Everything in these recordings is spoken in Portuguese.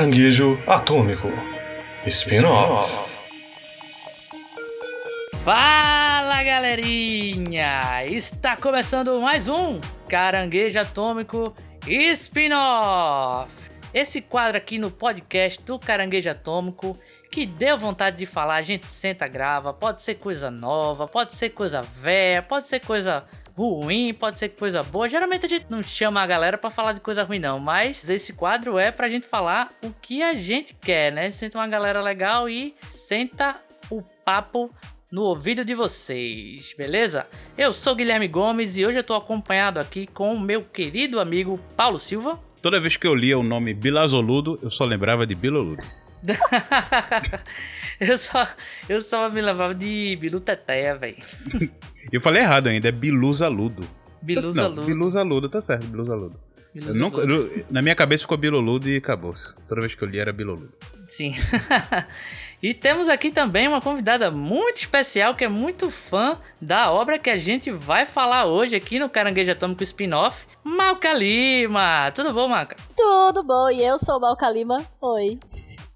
Caranguejo Atômico Spin-off. Fala galerinha! Está começando mais um Caranguejo Atômico Spin-off. Esse quadro aqui no podcast do Caranguejo Atômico que deu vontade de falar, a gente senta, grava. Pode ser coisa nova, pode ser coisa velha, pode ser coisa ruim, pode ser coisa boa. Geralmente a gente não chama a galera para falar de coisa ruim, não. Mas esse quadro é pra gente falar o que a gente quer, né? Senta uma galera legal e senta o papo no ouvido de vocês, beleza? Eu sou Guilherme Gomes e hoje eu tô acompanhado aqui com o meu querido amigo Paulo Silva. Toda vez que eu lia o nome Bilazoludo, eu só lembrava de Biloludo. eu, só, eu só me lembrava de Bilu Teteia, velho. eu falei errado ainda, é Biluzaludo. Biluzaludo. Biluzaludo, tá certo, Biluzaludo. Eu nunca, eu, na minha cabeça ficou Biloludo e acabou. Toda vez que eu li era Biloludo. Sim. e temos aqui também uma convidada muito especial que é muito fã da obra que a gente vai falar hoje aqui no Caranguejo Atômico Spin-off, Malca Lima. Tudo bom, Malca? Tudo bom, e eu sou Malca Lima. Oi.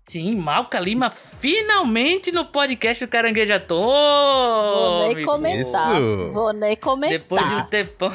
Sim, Malca Lima finalmente no podcast do Caranguejo Atômico. Vou nem comentar. Isso. Vou nem comentar. Depois de um tempão.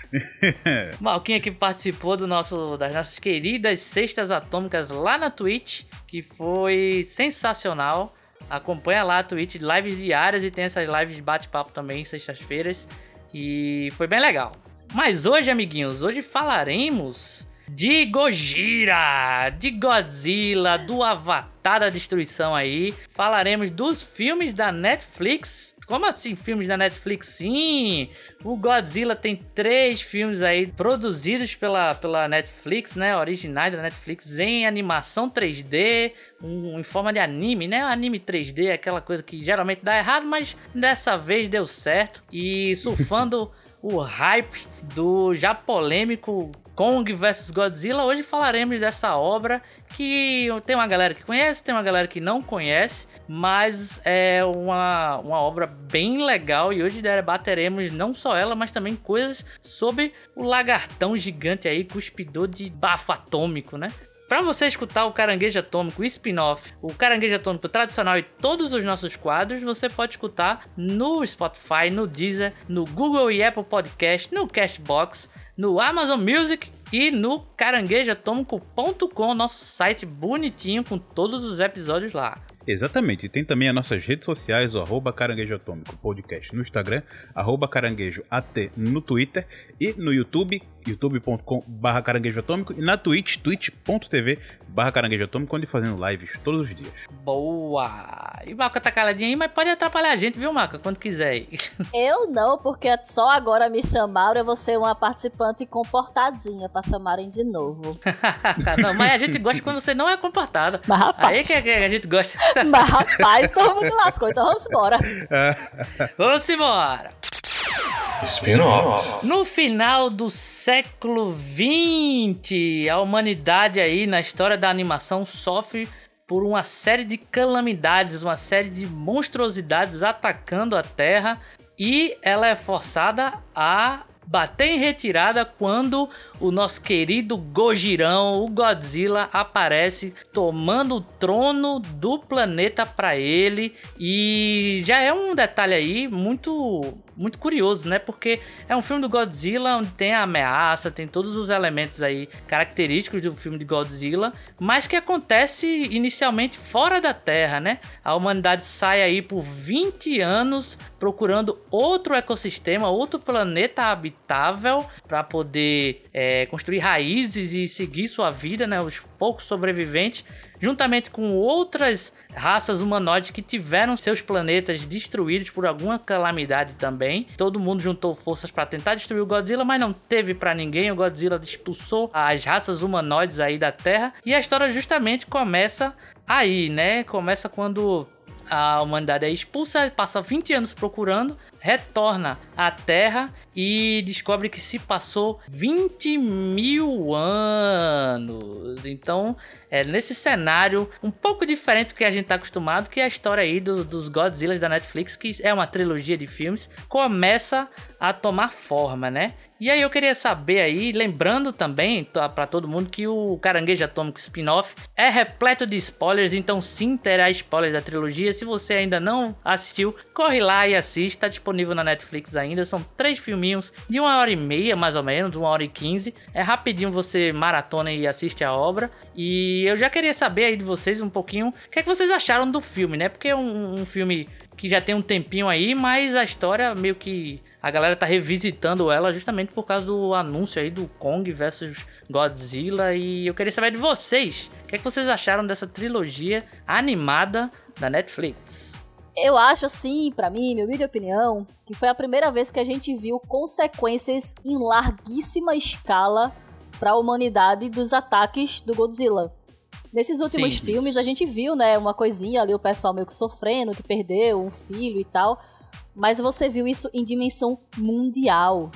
Malquinha que participou do nosso, das nossas queridas Sextas Atômicas lá na Twitch, que foi sensacional. Acompanha lá a Twitch, lives diárias e tem essas lives de bate-papo também, sextas-feiras. E foi bem legal. Mas hoje, amiguinhos, hoje falaremos de Gojira, de Godzilla, do Avatar da Destruição aí. Falaremos dos filmes da Netflix. Como assim filmes da Netflix? Sim, o Godzilla tem três filmes aí produzidos pela, pela Netflix, né? Originais da Netflix em animação 3D, um, em forma de anime, né? Anime 3D, aquela coisa que geralmente dá errado, mas dessa vez deu certo. E surfando o hype do já polêmico Kong vs Godzilla. Hoje falaremos dessa obra que tem uma galera que conhece, tem uma galera que não conhece, mas é uma, uma obra bem legal e hoje debateremos não só ela, mas também coisas sobre o lagartão gigante aí, cuspidor de bafo atômico, né? Para você escutar o Caranguejo Atômico, o spin-off, o Caranguejo Atômico tradicional e todos os nossos quadros, você pode escutar no Spotify, no Deezer, no Google e Apple Podcast, no Cashbox, no Amazon Music e no caranguejoatômico.com, nosso site bonitinho com todos os episódios lá. Exatamente. E tem também as nossas redes sociais, o arroba Caranguejo Atômico Podcast no Instagram, arroba Caranguejo AT no Twitter e no YouTube, youtube.com barra Caranguejo Atômico e na Twitch, twitch.tv barra Caranguejo Atômico, onde fazendo lives todos os dias. Boa! E Maca tá caladinha aí, mas pode atrapalhar a gente, viu, Maca? Quando quiser aí. Eu não, porque só agora me chamaram, eu vou ser uma participante comportadinha pra chamarem de novo. não, mas a gente gosta quando você não é comportada. Mas rapaz... Aí que, que a gente gosta. Mas rapaz, todo mundo lascou, então vamos embora. vamos embora. Spin-off. No final do século XX, a humanidade aí na história da animação sofre por uma série de calamidades, uma série de monstruosidades atacando a Terra e ela é forçada a bater em retirada quando o nosso querido Gojirão, o Godzilla, aparece tomando o trono do planeta para ele. E já é um detalhe aí muito muito curioso, né? Porque é um filme do Godzilla onde tem a ameaça, tem todos os elementos aí característicos do filme de Godzilla, mas que acontece inicialmente fora da Terra, né? A humanidade sai aí por 20 anos procurando outro ecossistema, outro planeta habitável para poder é, construir raízes e seguir sua vida, né? Os poucos sobreviventes juntamente com outras raças humanoides que tiveram seus planetas destruídos por alguma calamidade também. Todo mundo juntou forças para tentar destruir o Godzilla, mas não teve para ninguém. O Godzilla expulsou as raças humanoides aí da Terra e a história justamente começa aí, né? Começa quando a humanidade é expulsa, passa 20 anos procurando, retorna à Terra e descobre que se passou 20 mil anos. Então, é nesse cenário um pouco diferente do que a gente está acostumado, que é a história aí do, dos Godzilla da Netflix, que é uma trilogia de filmes, começa a tomar forma, né? E aí eu queria saber aí, lembrando também para todo mundo que o Caranguejo Atômico Spin-off é repleto de spoilers, então sim terá spoilers da trilogia. Se você ainda não assistiu, corre lá e assista, tá disponível na Netflix ainda. São três filminhos de uma hora e meia, mais ou menos, uma hora e quinze. É rapidinho você maratona e assiste a obra. E eu já queria saber aí de vocês um pouquinho o que, é que vocês acharam do filme, né? Porque é um, um filme que já tem um tempinho aí, mas a história meio que a galera tá revisitando ela justamente por causa do anúncio aí do Kong versus Godzilla e eu queria saber de vocês, o que, é que vocês acharam dessa trilogia animada da Netflix? Eu acho assim, para mim, minha humilde opinião, que foi a primeira vez que a gente viu consequências em larguíssima escala para a humanidade dos ataques do Godzilla. Nesses últimos Sim, filmes a gente viu, né, uma coisinha ali, o pessoal meio que sofrendo, que perdeu um filho e tal. Mas você viu isso em dimensão mundial.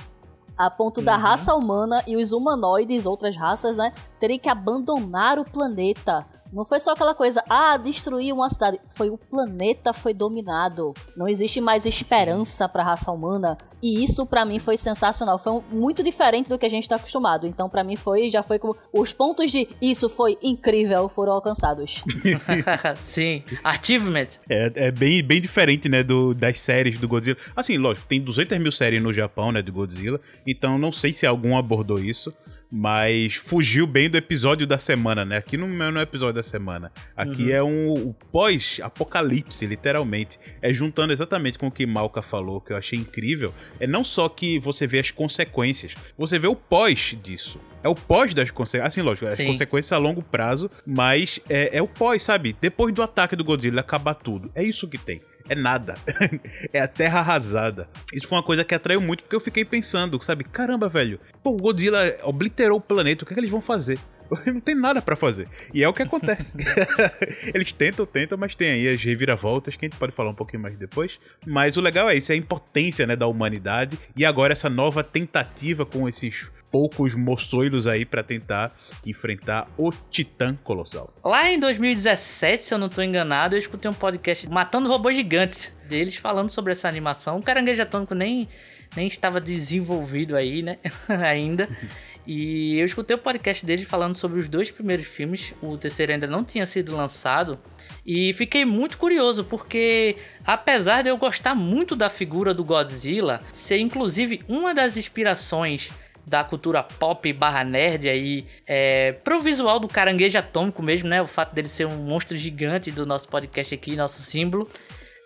A ponto uhum. da raça humana e os humanoides, outras raças, né, terem que abandonar o planeta não foi só aquela coisa, ah, destruir uma cidade. Foi o planeta foi dominado. Não existe mais esperança para a raça humana. E isso para mim foi sensacional. Foi um, muito diferente do que a gente está acostumado. Então para mim foi, já foi como os pontos de isso foi incrível foram alcançados. Sim, achievement. É, é, bem, bem diferente, né, do, das séries do Godzilla. Assim, lógico, tem 200 mil séries no Japão, né, do Godzilla. Então não sei se algum abordou isso mas fugiu bem do episódio da semana, né? Aqui não é no episódio da semana. Aqui uhum. é um, pós-apocalipse, literalmente. É juntando exatamente com o que Malca falou, que eu achei incrível. É não só que você vê as consequências, você vê o pós disso. É o pós das consequências. Assim, lógico, as Sim. consequências a longo prazo, mas é, é o pós, sabe? Depois do ataque do Godzilla acabar tudo. É isso que tem é nada. é a terra arrasada. Isso foi uma coisa que atraiu muito, porque eu fiquei pensando, sabe? Caramba, velho. Pô, o Godzilla obliterou o planeta, o que, é que eles vão fazer? Não tem nada para fazer. E é o que acontece. Eles tentam, tentam, mas tem aí as reviravoltas que a gente pode falar um pouquinho mais depois. Mas o legal é isso, é a impotência né, da humanidade. E agora essa nova tentativa com esses poucos moçoilos aí para tentar enfrentar o Titã Colossal. Lá em 2017, se eu não estou enganado, eu escutei um podcast Matando Robôs Gigantes deles falando sobre essa animação. O Caranguejo Atômico nem, nem estava desenvolvido aí, né? ainda. E eu escutei o podcast deles falando sobre os dois primeiros filmes. O terceiro ainda não tinha sido lançado. E fiquei muito curioso, porque apesar de eu gostar muito da figura do Godzilla, ser inclusive uma das inspirações da cultura pop barra nerd aí é, pro visual do caranguejo atômico mesmo, né? O fato dele ser um monstro gigante do nosso podcast aqui, nosso símbolo.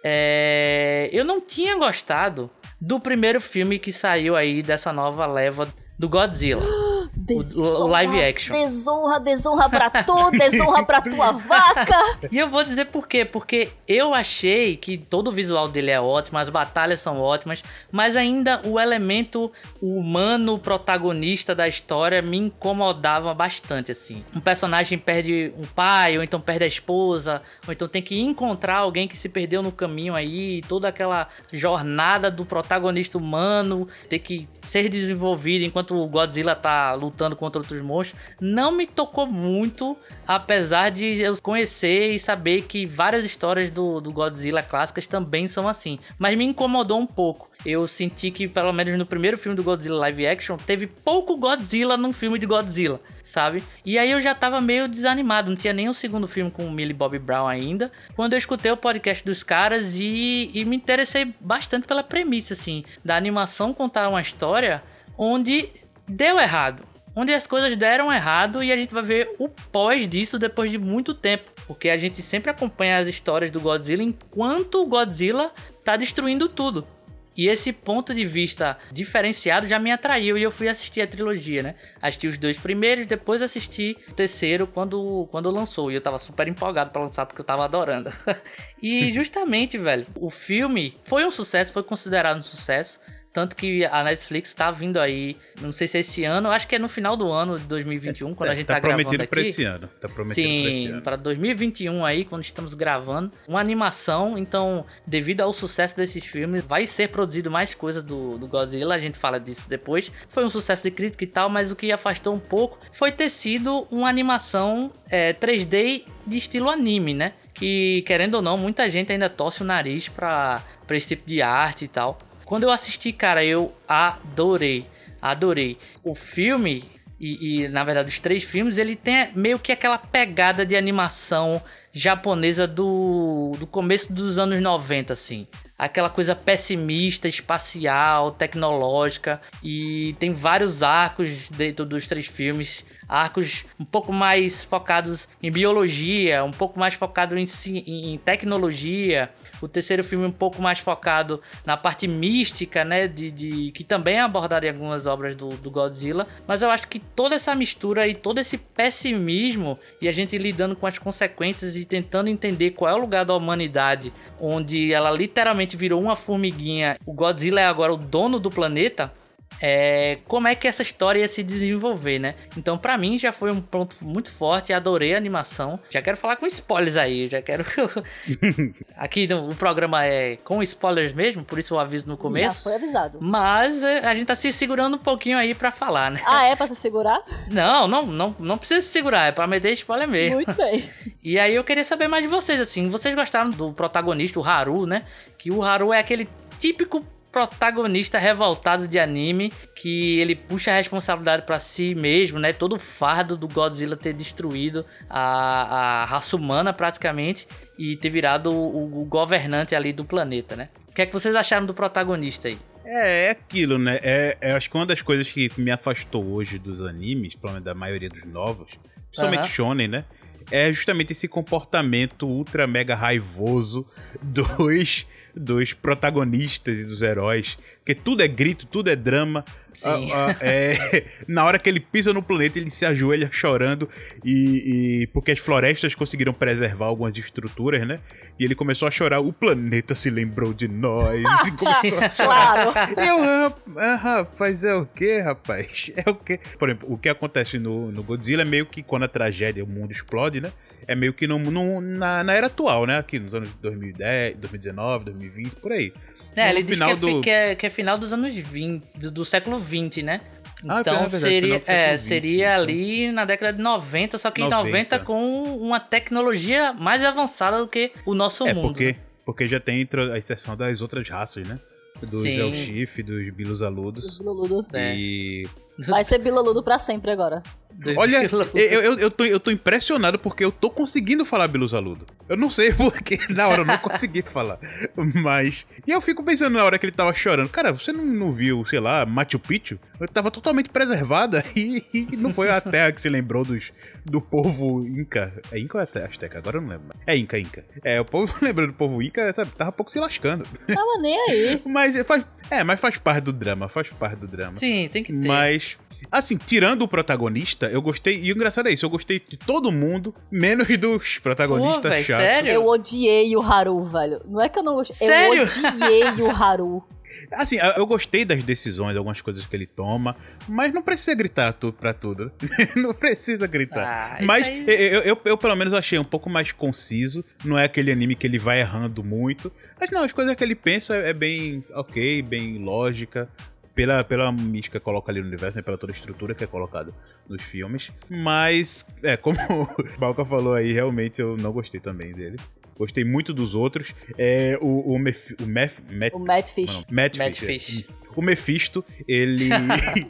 É, eu não tinha gostado do primeiro filme que saiu aí dessa nova leva do Godzilla. Desonra, o, live action. Desonra, desonra pra tu, desonra pra tua vaca. E eu vou dizer por quê. Porque eu achei que todo o visual dele é ótimo, as batalhas são ótimas, mas ainda o elemento humano protagonista da história me incomodava bastante, assim. Um personagem perde um pai, ou então perde a esposa, ou então tem que encontrar alguém que se perdeu no caminho aí, toda aquela jornada do protagonista humano ter que ser desenvolvida enquanto o Godzilla tá lutando contra outros monstros, não me tocou muito, apesar de eu conhecer e saber que várias histórias do, do Godzilla clássicas também são assim. Mas me incomodou um pouco. Eu senti que, pelo menos no primeiro filme do Godzilla live action, teve pouco Godzilla num filme de Godzilla, sabe? E aí eu já tava meio desanimado, não tinha nem o segundo filme com o Millie Bobby Brown ainda. Quando eu escutei o podcast dos caras e, e me interessei bastante pela premissa, assim, da animação contar uma história onde deu errado onde as coisas deram errado e a gente vai ver o pós disso depois de muito tempo, porque a gente sempre acompanha as histórias do Godzilla enquanto o Godzilla tá destruindo tudo. E esse ponto de vista diferenciado já me atraiu e eu fui assistir a trilogia, né? Assisti os dois primeiros, depois assisti o terceiro quando, quando lançou. E eu tava super empolgado para lançar porque eu tava adorando. e justamente, velho, o filme foi um sucesso, foi considerado um sucesso. Tanto que a Netflix tá vindo aí, não sei se é esse ano, acho que é no final do ano de 2021, quando é, a gente tá, tá gravando aqui. Tá prometido pra esse ano. Tá prometido Sim, pra esse ano. pra 2021 aí, quando estamos gravando. Uma animação, então, devido ao sucesso desses filmes, vai ser produzido mais coisa do, do Godzilla, a gente fala disso depois. Foi um sucesso de crítica e tal, mas o que afastou um pouco foi ter sido uma animação é, 3D de estilo anime, né? Que, querendo ou não, muita gente ainda torce o nariz pra esse tipo de arte e tal. Quando eu assisti, cara, eu adorei. adorei. O filme, e, e, na verdade os três filmes, ele tem meio que aquela pegada de animação japonesa do, do começo dos anos 90, assim. Aquela coisa pessimista, espacial, tecnológica. E tem vários arcos dentro dos três filmes. Arcos um pouco mais focados em biologia, um pouco mais focados em, em tecnologia o terceiro filme um pouco mais focado na parte mística, né? De, de que também abordaria algumas obras do, do, Godzilla. Mas eu acho que toda essa mistura e todo esse pessimismo e a gente lidando com as consequências e tentando entender qual é o lugar da humanidade, onde ela literalmente virou uma formiguinha. O Godzilla é agora o dono do planeta é, como é que essa história ia se desenvolver, né? Então, para mim, já foi um ponto muito forte. Adorei a animação. Já quero falar com spoilers aí. Já quero. Aqui no, o programa é com spoilers mesmo, por isso o aviso no começo. Já foi avisado. Mas é, a gente tá se segurando um pouquinho aí para falar, né? Ah, é pra se segurar? Não, não, não, não precisa se segurar. É pra me dar spoiler mesmo. Muito bem. E aí eu queria saber mais de vocês, assim. Vocês gostaram do protagonista, o Haru, né? Que o Haru é aquele típico protagonista revoltado de anime que ele puxa a responsabilidade para si mesmo, né? Todo o fardo do Godzilla ter destruído a, a raça humana praticamente e ter virado o, o governante ali do planeta, né? O que é que vocês acharam do protagonista aí? É, é aquilo, né? É, é, acho que uma das coisas que me afastou hoje dos animes, pelo menos da maioria dos novos, principalmente uhum. shonen, né? É justamente esse comportamento ultra mega raivoso dos dos protagonistas e dos heróis. Porque tudo é grito, tudo é drama. Sim. Ah, ah, é, na hora que ele pisa no planeta, ele se ajoelha chorando. E, e, porque as florestas conseguiram preservar algumas estruturas, né? E ele começou a chorar. O planeta se lembrou de nós. e começou a chorar. Claro. Eu, ah, rapaz, é o que, rapaz? É o que? Por exemplo, o que acontece no, no Godzilla é meio que quando a tragédia, o mundo explode, né? É meio que no, no na, na era atual, né? Aqui nos anos 2010, 2019, 2020, por aí. É, ele diz que é, do... que, é, que é, final dos anos 20, do, do século 20, né? Ah, então verdade, seria, é, seria então. ali na década de 90, só que 90. em 90 com uma tecnologia mais avançada do que o nosso é, mundo. Porque, né? porque já tem a exceção das outras raças, né? Dos Elchif, dos Bilos Aludos. Biludo. E. É. Vai ser Biludo pra sempre agora. Olha, eu, eu, eu, tô, eu tô impressionado porque eu tô conseguindo falar Bilusaludo. Eu não sei porque na hora eu não consegui falar. Mas. E eu fico pensando na hora que ele tava chorando. Cara, você não, não viu, sei lá, Machu Picchu? Ele tava totalmente preservada e, e não foi a terra que se lembrou dos, do povo Inca. É Inca ou é Azteca? Agora eu não lembro. É Inca, Inca. É, o povo lembrando do povo Inca tava pouco se lascando. Tava nem aí. Mas faz. É, mas faz parte do drama, faz parte do drama. Sim, tem que ter. Mas Assim, tirando o protagonista, eu gostei. E o engraçado é isso, eu gostei de todo mundo, menos dos protagonistas Pô, véio, chatos. Sério? Eu odiei o Haru, velho. Não é que eu não gostei. Sério? Eu odiei o Haru. Assim, eu gostei das decisões, algumas coisas que ele toma, mas não precisa gritar tudo pra tudo. não precisa gritar. Ah, mas aí... eu, eu, eu, pelo menos, achei um pouco mais conciso. Não é aquele anime que ele vai errando muito. Mas não, as coisas que ele pensa é bem ok, bem lógica pela, pela mística que coloca ali no universo, né? Pela toda a estrutura que é colocada nos filmes. Mas, é, como o Balca falou aí, realmente eu não gostei também dele. Gostei muito dos outros. É, o, o, Mef, o, Mef, Met, o Matt Fish. Matt, Matt Fish. Fish. O Mephisto, ele.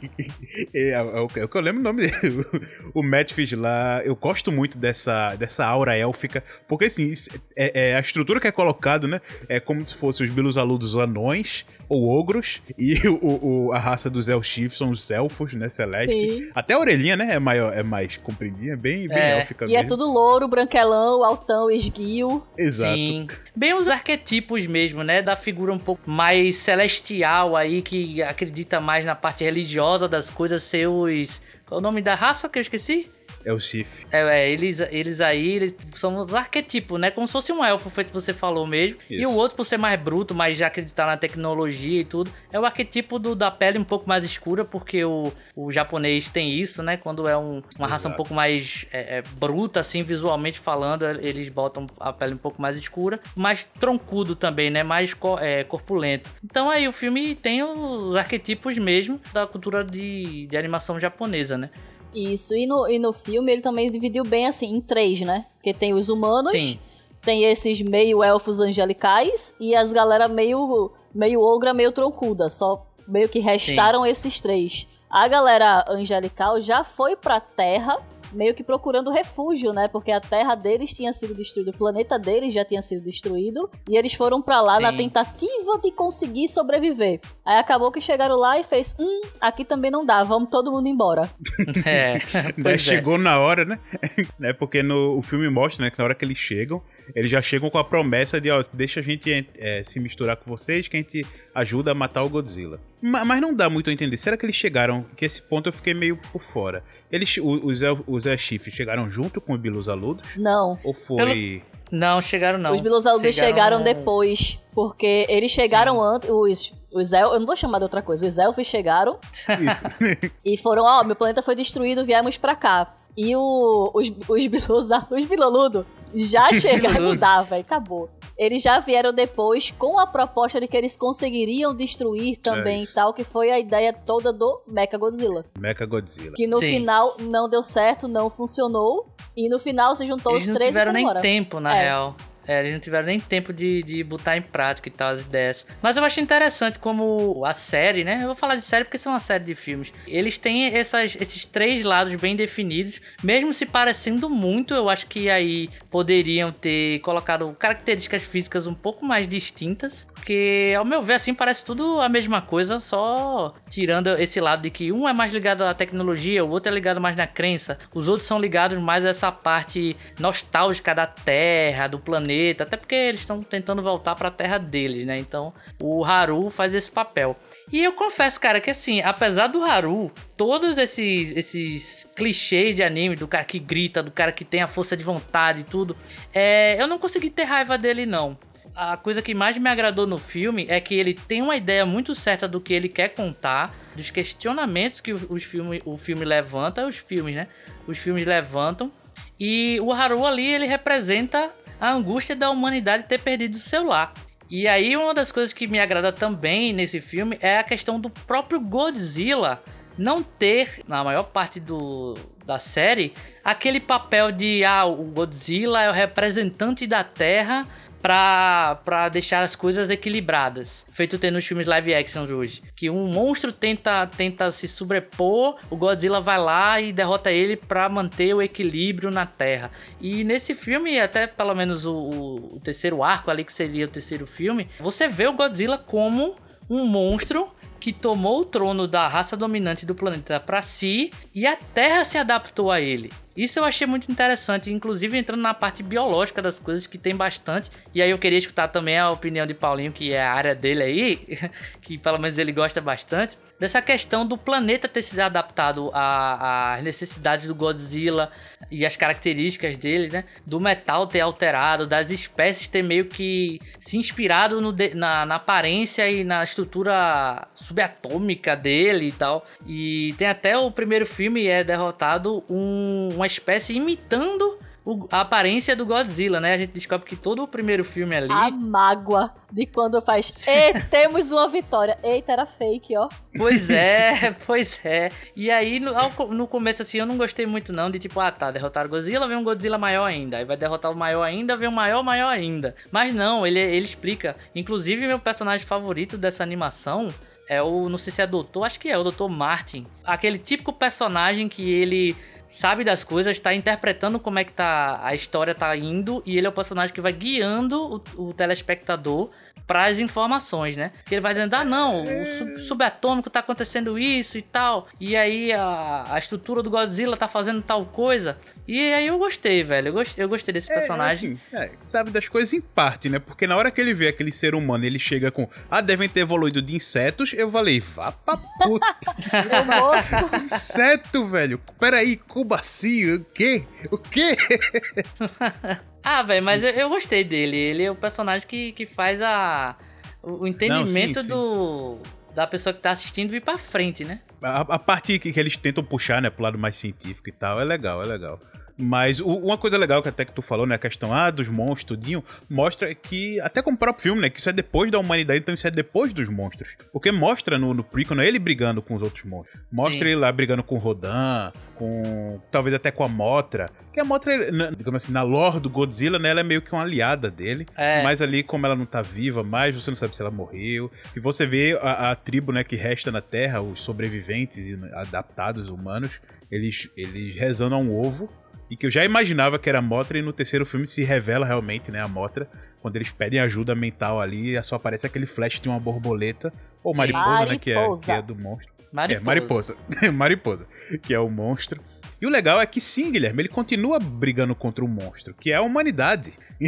é, é, o que eu lembro o nome dele. o Matt Fish lá. Eu gosto muito dessa, dessa aura élfica. Porque assim, é, é, a estrutura que é colocado, né? É como se fossem os Bilos Aludos anões ou ogros. E o, o, a raça dos Elchif são os elfos, né? Celestes. Sim. Até a orelhinha, né? É, maior, é mais compridinha, bem, bem é. élfica e mesmo. E é tudo louro, branquelão, altão, esguio. Exato. Sim. Bem os arquetipos mesmo, né? Da figura um pouco mais celestial aí, que acredita mais na parte religiosa das coisas, seus. Qual é o nome da raça que eu esqueci? É o Sif. É, é, eles, eles aí eles são os arquetipos, né? Como se fosse um elfo, feito que você falou mesmo. Isso. E o outro, por ser mais bruto, mas já acreditar na tecnologia e tudo, é o arquetipo do, da pele um pouco mais escura, porque o, o japonês tem isso, né? Quando é um, uma raça um pouco mais é, é, bruta, assim, visualmente falando, eles botam a pele um pouco mais escura, mais troncudo também, né? Mais co é, corpulento. Então aí o filme tem os arquetipos mesmo da cultura de, de animação japonesa, né? Isso, e no, e no filme ele também dividiu bem assim, em três, né? Porque tem os humanos, Sim. tem esses meio elfos angelicais e as galera meio, meio ogra, meio troncuda. Só meio que restaram Sim. esses três. A galera angelical já foi pra Terra meio que procurando refúgio, né? Porque a terra deles tinha sido destruída, o planeta deles já tinha sido destruído, e eles foram para lá Sim. na tentativa de conseguir sobreviver. Aí acabou que chegaram lá e fez, hum, aqui também não dá, vamos todo mundo embora. É. é. Chegou na hora, né? né? Porque no o filme mostra, né, que na hora que eles chegam, eles já chegam com a promessa de, ó, deixa a gente é, se misturar com vocês, que a gente ajuda a matar o Godzilla. Mas não dá muito a entender. Será que eles chegaram? Que esse ponto eu fiquei meio por fora. Eles, os, os Airchief chegaram junto com os Bilusaludos? Não. Ou foi. Não, chegaram não. Os Bilusaludos chegaram... chegaram depois. Porque eles chegaram antes. Os, os el... Eu não vou chamar de outra coisa. Os elfos chegaram. Isso. e foram, ó, oh, meu planeta foi destruído, viemos pra cá. E o, os, os, bilusa, os biloludo já chegaram. não dá, velho. Acabou. Eles já vieram depois com a proposta de que eles conseguiriam destruir também é e tal, que foi a ideia toda do Mecha Godzilla. Mecha Godzilla. Que no Sim. final não deu certo, não funcionou. E no final se juntou eles os três e foram não tiveram nem tempo, na é. real. É, eles não tiveram nem tempo de, de botar em prática e tal as ideias. Mas eu acho interessante como a série, né? Eu vou falar de série porque são uma série de filmes. Eles têm essas, esses três lados bem definidos, mesmo se parecendo muito. Eu acho que aí poderiam ter colocado características físicas um pouco mais distintas. Porque, ao meu ver, assim, parece tudo a mesma coisa, só tirando esse lado de que um é mais ligado à tecnologia, o outro é ligado mais na crença, os outros são ligados mais a essa parte nostálgica da Terra, do planeta, até porque eles estão tentando voltar para a Terra deles, né? Então, o Haru faz esse papel. E eu confesso, cara, que assim, apesar do Haru, todos esses, esses clichês de anime, do cara que grita, do cara que tem a força de vontade e tudo, é, eu não consegui ter raiva dele, não a coisa que mais me agradou no filme é que ele tem uma ideia muito certa do que ele quer contar, dos questionamentos que os filme, o filme levanta, os filmes, né? Os filmes levantam. E o Haru ali, ele representa a angústia da humanidade ter perdido o seu lar. E aí, uma das coisas que me agrada também nesse filme é a questão do próprio Godzilla não ter, na maior parte do, da série, aquele papel de ah, o Godzilla é o representante da Terra pra, deixar as coisas equilibradas. Feito ter nos filmes live action hoje. Que um monstro tenta, tenta se sobrepor, o Godzilla vai lá e derrota ele para manter o equilíbrio na Terra. E nesse filme, até pelo menos o, o, o terceiro arco ali, que seria o terceiro filme, você vê o Godzilla como um monstro que tomou o trono da raça dominante do planeta para si e a Terra se adaptou a ele. Isso eu achei muito interessante, inclusive entrando na parte biológica das coisas, que tem bastante. E aí eu queria escutar também a opinião de Paulinho, que é a área dele aí, que pelo menos ele gosta bastante dessa questão do planeta ter se adaptado às necessidades do Godzilla e as características dele, né? Do metal ter alterado, das espécies ter meio que se inspirado no, na, na aparência e na estrutura subatômica dele e tal. E tem até o primeiro filme é derrotado um, uma espécie imitando o, a aparência do Godzilla, né? A gente descobre que todo o primeiro filme ali. A mágoa de quando faz. E temos uma vitória. Eita, era fake, ó. Pois é, pois é. E aí, no, no começo, assim, eu não gostei muito, não, de tipo, ah, tá, derrotaram o Godzilla, vem um Godzilla maior ainda. Aí vai derrotar o maior ainda, vem um maior, maior ainda. Mas não, ele, ele explica. Inclusive, meu personagem favorito dessa animação é o, não sei se é doutor, acho que é o Dr. Martin. Aquele típico personagem que ele sabe das coisas, está interpretando como é que tá a história tá indo e ele é o personagem que vai guiando o, o telespectador para as informações, né? Que ele vai dizendo, ah, não, o sub subatômico tá acontecendo isso e tal. E aí a, a estrutura do Godzilla tá fazendo tal coisa. E aí eu gostei, velho. Eu gostei, eu gostei desse é, personagem. Assim, é, sabe das coisas em parte, né? Porque na hora que ele vê aquele ser humano, ele chega com, ah, devem ter evoluído de insetos. Eu falei, vá pra puta. Nossa. Inseto, velho. Peraí, como assim? O quê? O quê? Ah, velho, mas eu, eu, gostei dele. Ele é o personagem que, que faz a, o entendimento Não, sim, sim. do da pessoa que tá assistindo ir pra frente, né? A, a parte que, que, eles tentam puxar, né, pro lado mais científico e tal, é legal, é legal. Mas o- uma coisa legal que até que tu falou, né? A questão ah, dos monstros, tudinho, mostra que, até com o próprio filme, né? Que isso é depois da humanidade, então isso é depois dos monstros. Porque mostra no, no prequel né, ele brigando com os outros monstros. Mostra Sim. ele lá brigando com o Rodan, com. talvez até com a Motra. Que a Motra, na- digamos assim, na lore do Godzilla, né? Ela é meio que uma aliada dele. É. Mas ali, como ela não tá viva mais, você não sabe se ela morreu. E você vê a, a tribo, né, que resta na Terra, os sobreviventes e adaptados humanos, eles, eles rezando a um ovo. E que eu já imaginava que era a Motra, e no terceiro filme se revela realmente, né, a Motra. Quando eles pedem ajuda mental ali, só aparece aquele flash de uma borboleta. Ou Sim. mariposa, né, que é, Mariposa. que é do monstro. Mariposa. É, mariposa. mariposa. Que é o monstro. E o legal é que sim, Guilherme, ele continua brigando contra o monstro, que é a humanidade.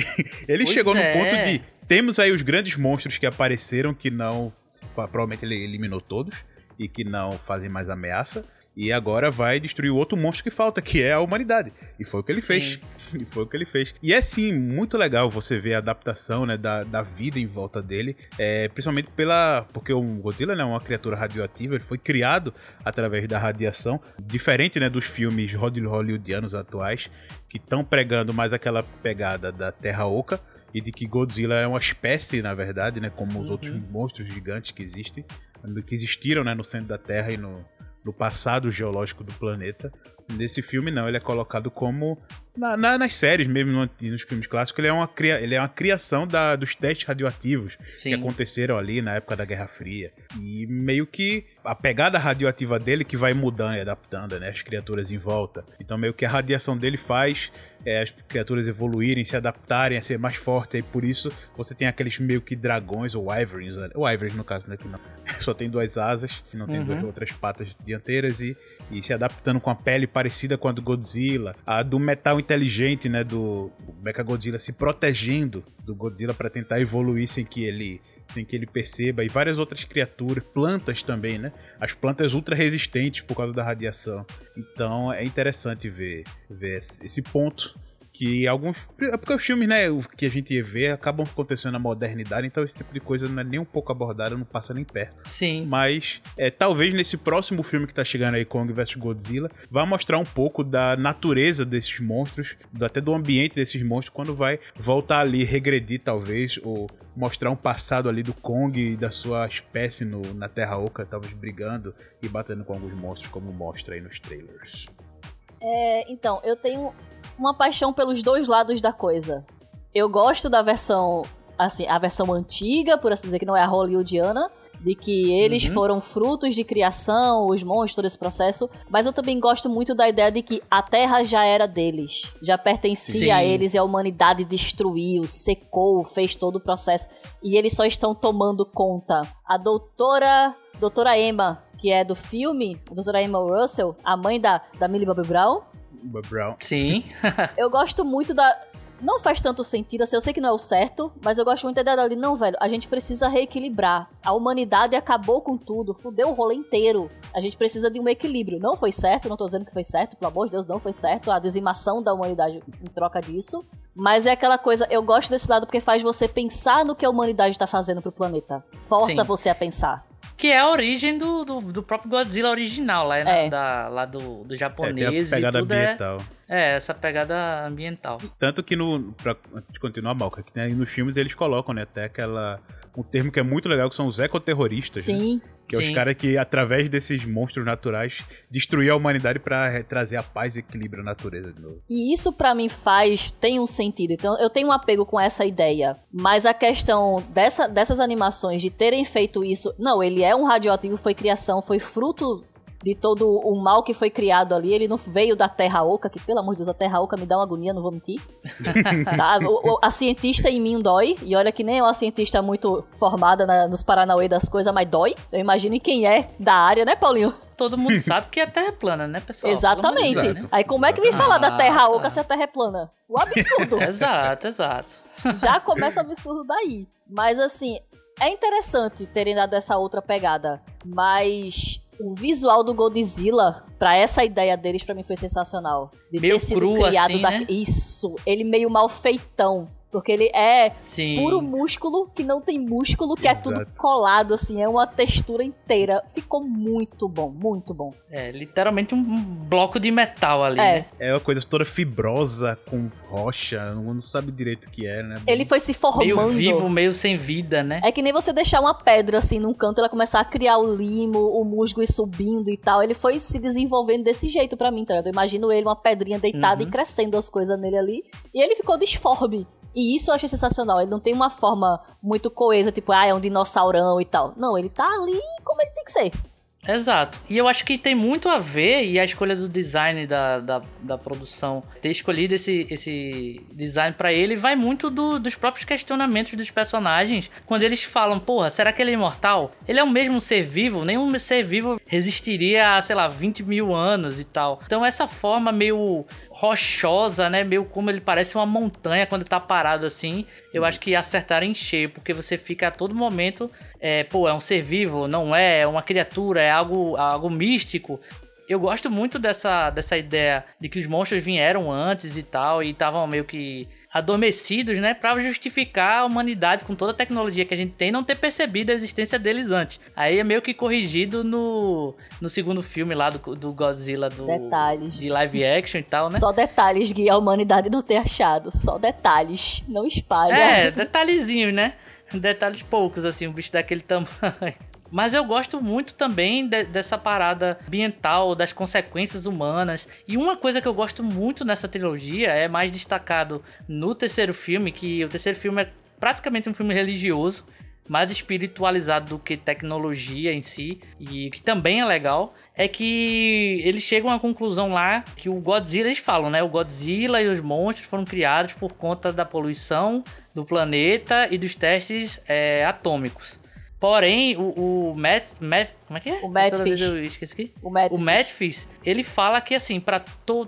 ele Pois chegou é. no ponto de. Temos aí os grandes monstros que apareceram, que não. Provavelmente ele eliminou todos. E que não fazem mais ameaça. E agora vai destruir o outro monstro que falta, que é a humanidade. E foi o que ele fez. E foi o que ele fez. E é sim, muito legal você ver a adaptação né, da, da vida em volta dele. É, principalmente pela. Porque o Godzilla né, é uma criatura radioativa, ele foi criado através da radiação. Diferente né, dos filmes holly- hollywoodianos atuais, que estão pregando mais aquela pegada da Terra Oca. E de que Godzilla é uma espécie, na verdade, né? Como os outros monstros gigantes que existem. Que existiram né, no centro da Terra e no, no passado geológico do planeta. Nesse filme, não, ele é colocado como. na- na- nas séries mesmo, no- nos filmes clássicos, ele é uma, cria, ele é uma criação da- dos testes radioativos Sim. que aconteceram ali na época da Guerra Fria. E meio que a pegada radioativa dele que vai mudando e adaptando, né? As criaturas em volta. Então, meio que a radiação dele faz é, as criaturas evoluírem, se adaptarem a ser mais fortes. E por isso você tem aqueles meio que dragões ou wyverns. né? Wyverns, no caso, né? Que não, só tem duas asas, que não tem Uhum. duas outras patas dianteiras e, e se adaptando com a pele parecida com a do Godzilla. A do metal inteligente, né? Do Mechagodzilla se protegendo do Godzilla para tentar evoluir sem que ele sem que ele perceba, e várias outras criaturas, plantas também, né? As plantas ultra resistentes por causa da radiação. Então é interessante ver, ver esse esse ponto que alguns. é Porque os filmes, né, o que a gente vê acabam acontecendo na modernidade, então esse tipo de coisa não é nem um pouco abordado, não passa nem perto. Sim. Mas é, talvez nesse próximo filme que tá chegando aí, Kong vs Godzilla, vai mostrar um pouco da natureza desses monstros, do- até do ambiente desses monstros, quando vai voltar ali, regredir talvez, ou mostrar um passado ali do Kong e da sua espécie no, na Terra Oca, talvez brigando e batendo com alguns monstros, como mostra aí nos trailers. É, então, eu tenho uma paixão pelos dois lados da coisa. Eu gosto da versão, assim, a versão antiga, por assim dizer, que não é a hollywoodiana, de que eles Uhum. foram frutos de criação, os monstros, esse processo. Mas eu também gosto muito da ideia de que a Terra já era deles, já pertencia Sim. a eles e a humanidade destruiu, secou, fez todo o processo. E eles só estão tomando conta. A doutora, doutora Emma, que é do filme, a doutora Emma Russell, a mãe da, da Millie Bobby Brown, Brown. Sim. eu gosto muito da. Não faz tanto sentido, assim, eu sei que não é o certo, mas eu gosto muito da ideia de, não, velho, a gente precisa reequilibrar. A humanidade acabou com tudo, fudeu o rolê inteiro. A gente precisa de um equilíbrio. Não foi certo, não tô dizendo que foi certo, pelo amor de Deus, não foi certo. A dizimação da humanidade em troca disso. Mas é aquela coisa, eu gosto desse lado porque faz você pensar no que a humanidade tá fazendo pro planeta. Força Sim. você a pensar. Que é a origem do, do, do próprio Godzilla original, lá, né? É. da, lá do, do É, tem a japonês pegada e tudo é, ambiental. é, essa pegada ambiental. Tanto que no. Pra continuar, Malca, que tem, nos filmes eles colocam, né, até aquela. Um termo que é muito legal, que são os ecoterroristas. né? Sim. Que é os Sim. caras que, através desses monstros naturais, destruir a humanidade pra trazer a paz e equilíbrio à natureza de novo. E isso pra mim faz, tem um sentido. Então eu tenho um apego com essa ideia. Mas a questão dessa, dessas animações de terem feito isso. Não, ele é um radioativo, foi criação, foi fruto de todo o mal que foi criado ali. Ele não veio da Terra Oca, que pelo amor de Deus, a Terra Oca me dá uma agonia, não vou mentir. Tá? O- o- a cientista em mim dói. E olha que nem é uma cientista muito formada na- nos Paranauê das coisas, mas dói. Eu imagino quem é da área, né, Paulinho? Todo mundo sabe que a Terra é plana, né, pessoal? Exatamente. Deus, Aí como é que vem falar da Ah, Terra tá. Oca se a Terra é plana? O absurdo. né? Exato, exato. Já começa o absurdo daí. Mas assim, é interessante terem dado essa outra pegada. Mas o visual do Godzilla, pra essa ideia deles, pra mim foi sensacional. De Meio ter sido cru criado assim, da... né? Isso, ele meio mal feitão. Porque ele é Sim. puro músculo que não tem músculo, que é tudo Exato. colado, assim, é uma textura inteira. Ficou muito bom, muito bom. É, literalmente um bloco de metal ali, É. né? É uma coisa toda fibrosa, com rocha, não sabe direito o que é, né? Ele foi se formando. Meio vivo, meio sem vida, né? É que nem você deixar uma pedra assim num canto, ela começar a criar o limo, o musgo ir subindo e tal. Ele foi se desenvolvendo desse jeito pra mim, tá ligado? Eu imagino ele, uma pedrinha deitada Uhum. e crescendo as coisas nele ali. E ele ficou disforme. E isso eu achei sensacional. Ele não tem uma forma muito coesa, tipo, ah, é um dinossaurão e tal. Não, ele tá ali como ele tem que ser. Exato. E eu acho que tem muito a ver, e a escolha do design da, da, da produção, ter escolhido esse, esse design pra ele, vai muito do- dos próprios questionamentos dos personagens. Quando eles falam, porra, será que ele é imortal? Ele é o mesmo ser vivo? Nenhum ser vivo resistiria a, sei lá, 20 mil anos e tal. Então essa forma meio rochosa, né? Meio como ele parece uma montanha quando tá parado assim. Eu acho que acertaram em cheio, porque você fica a todo momento, é, pô, é um ser vivo, não é, é uma criatura, é algo, algo místico. Eu gosto muito dessa, dessa ideia de que os monstros vieram antes e tal, e estavam meio que adormecidos, né, Pra justificar a humanidade com toda a tecnologia que a gente tem não ter percebido a existência deles antes. Aí é meio que corrigido no, no segundo filme lá do, do Godzilla do Detalhes. de live action e tal, né? Só detalhes que a humanidade não ter achado. Só detalhes. Não espalha. É, detalhezinhos, né? Detalhes poucos, assim, um bicho daquele tamanho. Mas eu gosto muito também de- dessa parada ambiental, das consequências humanas. E uma coisa que eu gosto muito nessa trilogia é mais destacado no terceiro filme, que o terceiro filme é praticamente um filme religioso, mais espiritualizado do que tecnologia em si, e que também é legal. É que eles chegam à conclusão lá que o Godzilla, eles falam, né? O Godzilla e os monstros foram criados por conta da poluição do planeta e dos testes é, atômicos. Porém, o, o Matt, Matt. Como é que é? O Matt Fish. Eu esqueci. O Matt O Matt Fish, ele fala que assim, para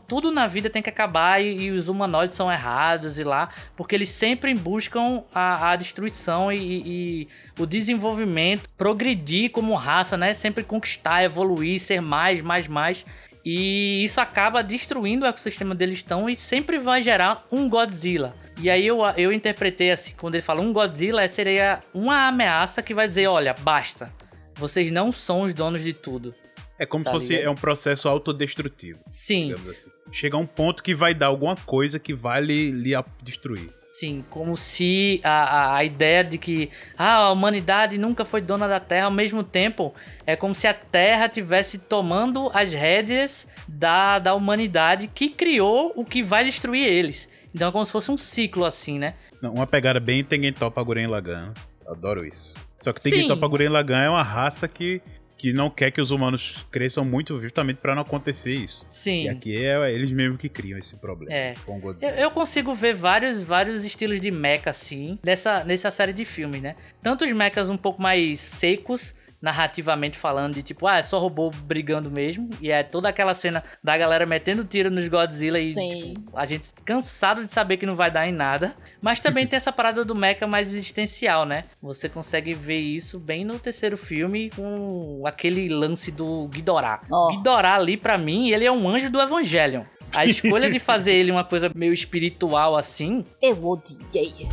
tudo na vida tem que acabar e, e os humanoides são errados e lá, porque eles sempre buscam a, a destruição e, e o desenvolvimento, progredir como raça, né? Sempre conquistar, evoluir, ser mais, mais, mais. E isso acaba destruindo o ecossistema deles estão e sempre vai gerar um Godzilla. E aí eu, eu interpretei assim, quando ele fala um Godzilla, seria uma ameaça que vai dizer, olha, basta. Vocês não são os donos de tudo. É como Tá se fosse ligado? é um processo autodestrutivo, Sim, assim. Chega a um ponto que vai dar alguma coisa que vai lhe, lhe destruir. Sim, como se a, a, a ideia de que ah, a humanidade nunca foi dona da Terra, ao mesmo tempo é como se a Terra tivesse tomando as rédeas da, da humanidade que criou o que vai destruir eles. Então é como se fosse um ciclo assim, né? Não, uma pegada bem Tengentopa Guren Lagan. Adoro isso. Só que Sim. Tengentopa Guren Lagan é uma raça que, que não quer que os humanos cresçam muito justamente pra não acontecer isso. Sim. E aqui é eles mesmos que criam esse problema É. com o Eu, Godzilla. eu consigo ver vários, vários estilos de mecha, assim, nessa, nessa série de filmes, né? Tanto os mechas um pouco mais secos, narrativamente falando, de tipo, ah, é só robô brigando mesmo. E é toda aquela cena da galera metendo tiro nos Godzilla e, tipo, a gente cansado de saber que não vai dar em nada. Mas também tem essa parada do mecha mais existencial, né? Você consegue ver isso bem no terceiro filme com aquele lance do Ghidorah. Ó. Ghidorah ali, pra mim, ele é um anjo do Evangelion. A escolha de fazer ele uma coisa meio espiritual assim. Eu odiei.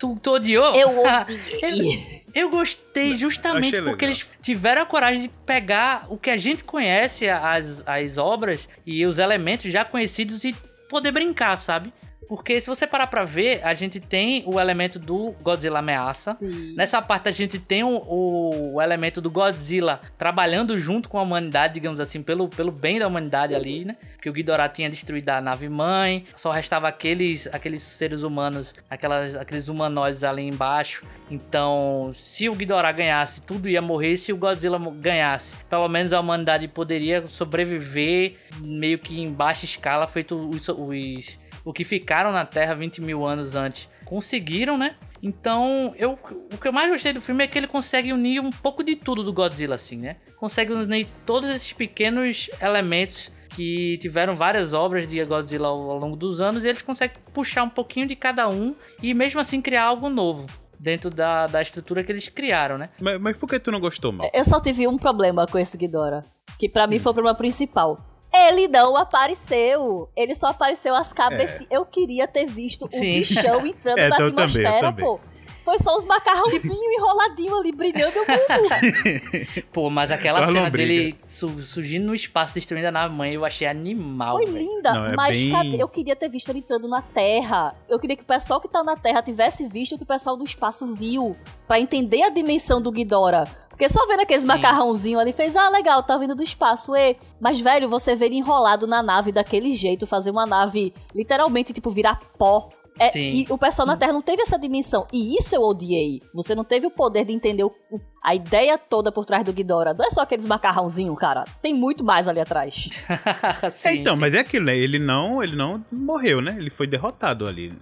Tu, tu odiou? Eu odiei. Eu gostei justamente Achei porque legal. eles tiveram a coragem de pegar o que a gente conhece, as, as obras e os elementos já conhecidos e poder brincar, sabe? Porque se você parar pra ver, a gente tem o elemento do Godzilla ameaça. Sim. Nessa parte a gente tem o, o- elemento do Godzilla trabalhando junto com a humanidade, digamos assim, pelo, pelo bem da humanidade ali, né? Porque o Ghidorah tinha destruído a nave mãe, só restava aqueles, aqueles seres humanos, aquelas, aqueles humanoides ali embaixo. Então, se o Ghidorah ganhasse, tudo ia morrer. Se o Godzilla ganhasse, pelo menos a humanidade poderia sobreviver meio que em baixa escala, feito os, os, o que ficaram na Terra 20 mil anos antes. Conseguiram, né? Então, eu, o que eu mais gostei do filme é que ele consegue unir um pouco de tudo do Godzilla, assim, né? Consegue unir todos esses pequenos elementos que tiveram várias obras de Godzilla ao, ao longo dos anos e eles conseguem puxar um pouquinho de cada um e mesmo assim criar algo novo dentro da, da estrutura que eles criaram, né? Mas, mas por que tu não gostou, mal? Eu só tive um problema com esse Ghidorah. Que pra mim foi o problema principal. Ele não apareceu. Ele só apareceu as cabeças. Eu queria ter visto o Sim. bichão entrando É, na então atmosfera, também. pô. Foi só os macarrãozinhos enroladinhos ali, brilhando o mundo. Pô, mas aquela Só cena lombriga. dele su- surgindo no espaço, destruindo a nave mãe, eu achei animal. Foi velho. linda, Não, é mas bem- cadê? Eu queria ter visto ele entrando na Terra. Eu queria que o pessoal que tá na Terra tivesse visto o que o pessoal do espaço viu. Pra entender a dimensão do Ghidorah. Porque só vendo aqueles Sim. macarrãozinhos ali fez, ah, legal, tá vindo do espaço, e. Mas, velho, você ver ele enrolado na nave daquele jeito, fazer uma nave literalmente, tipo, virar pó. É, Sim. e o pessoal na Terra não teve essa dimensão. E isso eu odiei. Você não teve o poder de entender o- o- a ideia toda por trás do Ghidorah. Não é só aqueles macarrãozinhos, cara. Tem muito mais ali atrás. É, Sim, então, sim. mas é aquilo, né? Ele não, ele não morreu, né? Ele foi derrotado ali.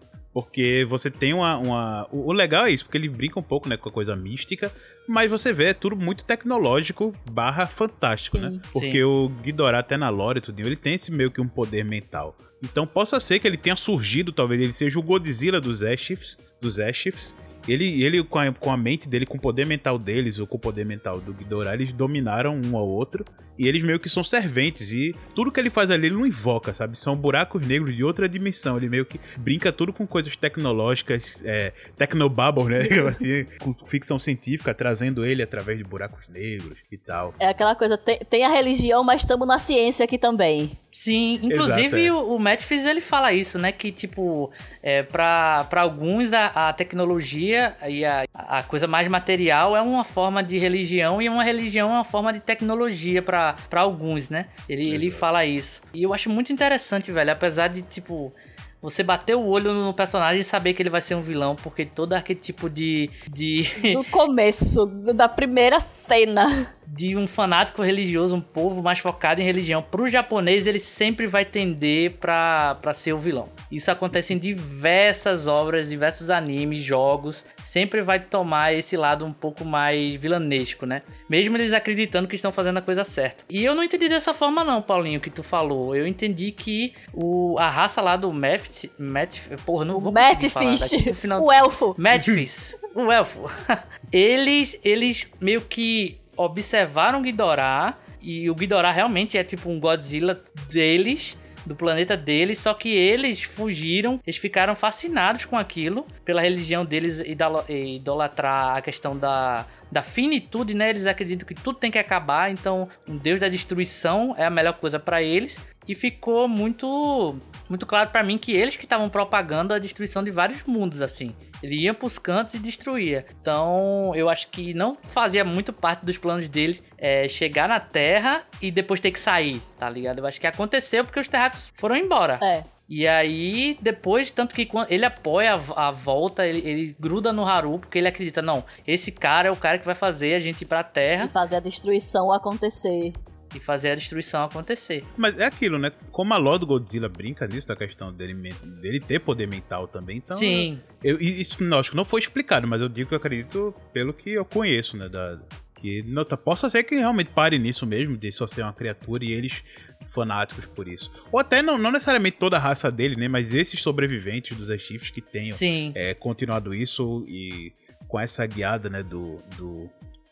Porque você tem uma, uma- O legal é isso, porque ele brinca um pouco né, com a coisa mística, mas você vê, é tudo muito tecnológico barra fantástico, Sim. né? Porque Sim. o Ghidorah, até na lore e tudo, ele tem esse meio que um poder mental. Então possa ser que ele tenha surgido, talvez ele seja o Godzilla dos Ashifs, dos Ashifs. Ele, ele com, a, com a mente dele, com o poder mental deles, ou com o poder mental do Ghidorah, eles dominaram um ao outro. E eles meio que são serventes. E tudo que ele faz ali, ele não invoca, sabe? São buracos negros de outra dimensão. Ele meio que brinca tudo com coisas tecnológicas, é, tecnobubble, né? assim, com ficção científica, trazendo ele através de buracos negros e tal. É aquela coisa, tem, tem a religião, mas estamos na ciência aqui também. Sim, inclusive Exato, é. o, o Matt Fizz, ele fala isso, né? Que, tipo, é, pra, pra alguns a, a tecnologia e a, a coisa mais material é uma forma de religião e uma religião é uma forma de tecnologia pra, pra alguns, né? Ele, ele fala isso. E eu acho muito interessante, velho, apesar de, tipo... Você bater o olho no personagem e saber que ele vai ser um vilão, porque todo arquetipo de, de, No começo, da primeira cena. De um fanático religioso, um povo mais focado em religião, pro japonês ele sempre vai tender pra, pra ser o vilão. Isso acontece em diversas obras, diversos animes, jogos, sempre vai tomar esse lado um pouco mais vilanesco, né? Mesmo eles acreditando que estão fazendo a coisa certa. E eu não entendi dessa forma não, Paulinho, que tu falou. Eu entendi que o, a raça lá do Meth... Meth porra, não vou pro final o elfo. Madfish, o elfo. eles, eles meio que observaram Ghidorah e o Ghidorah realmente é tipo um Godzilla deles, do planeta deles, só que eles fugiram, eles ficaram fascinados com aquilo, pela religião deles idolo- idolatrar a questão da da finitude, né? Eles acreditam que tudo tem que acabar, então um deus da destruição é a melhor coisa pra eles. E ficou muito muito claro pra mim que eles que estavam propagando a destruição de vários mundos assim. Ele ia pros cantos e destruía. Então, eu acho que não fazia muito parte dos planos dele é, chegar na Terra e depois ter que sair, tá ligado? Eu acho que aconteceu porque os terráqueos foram embora. É. E aí, depois, tanto que quando ele apoia a, a volta, ele, ele gruda no Haru, porque ele acredita, não, esse cara é o cara que vai fazer a gente ir pra E Terra fazer a destruição acontecer. E fazer a destruição acontecer. Mas é aquilo, né? Como a lore do Godzilla brinca nisso, da questão dele, dele ter poder mental também, então... Sim, Eu, e isso, não, acho que não foi explicado, mas eu digo que eu acredito pelo que eu conheço, né? Da, que não, tá- possa ser que realmente pare nisso mesmo, de só ser uma criatura e eles fanáticos por isso. Ou até não, não necessariamente toda a raça dele, né? Mas esses sobreviventes dos Ashifs que tenham sim. é, continuado isso e com essa guiada, né, do, do,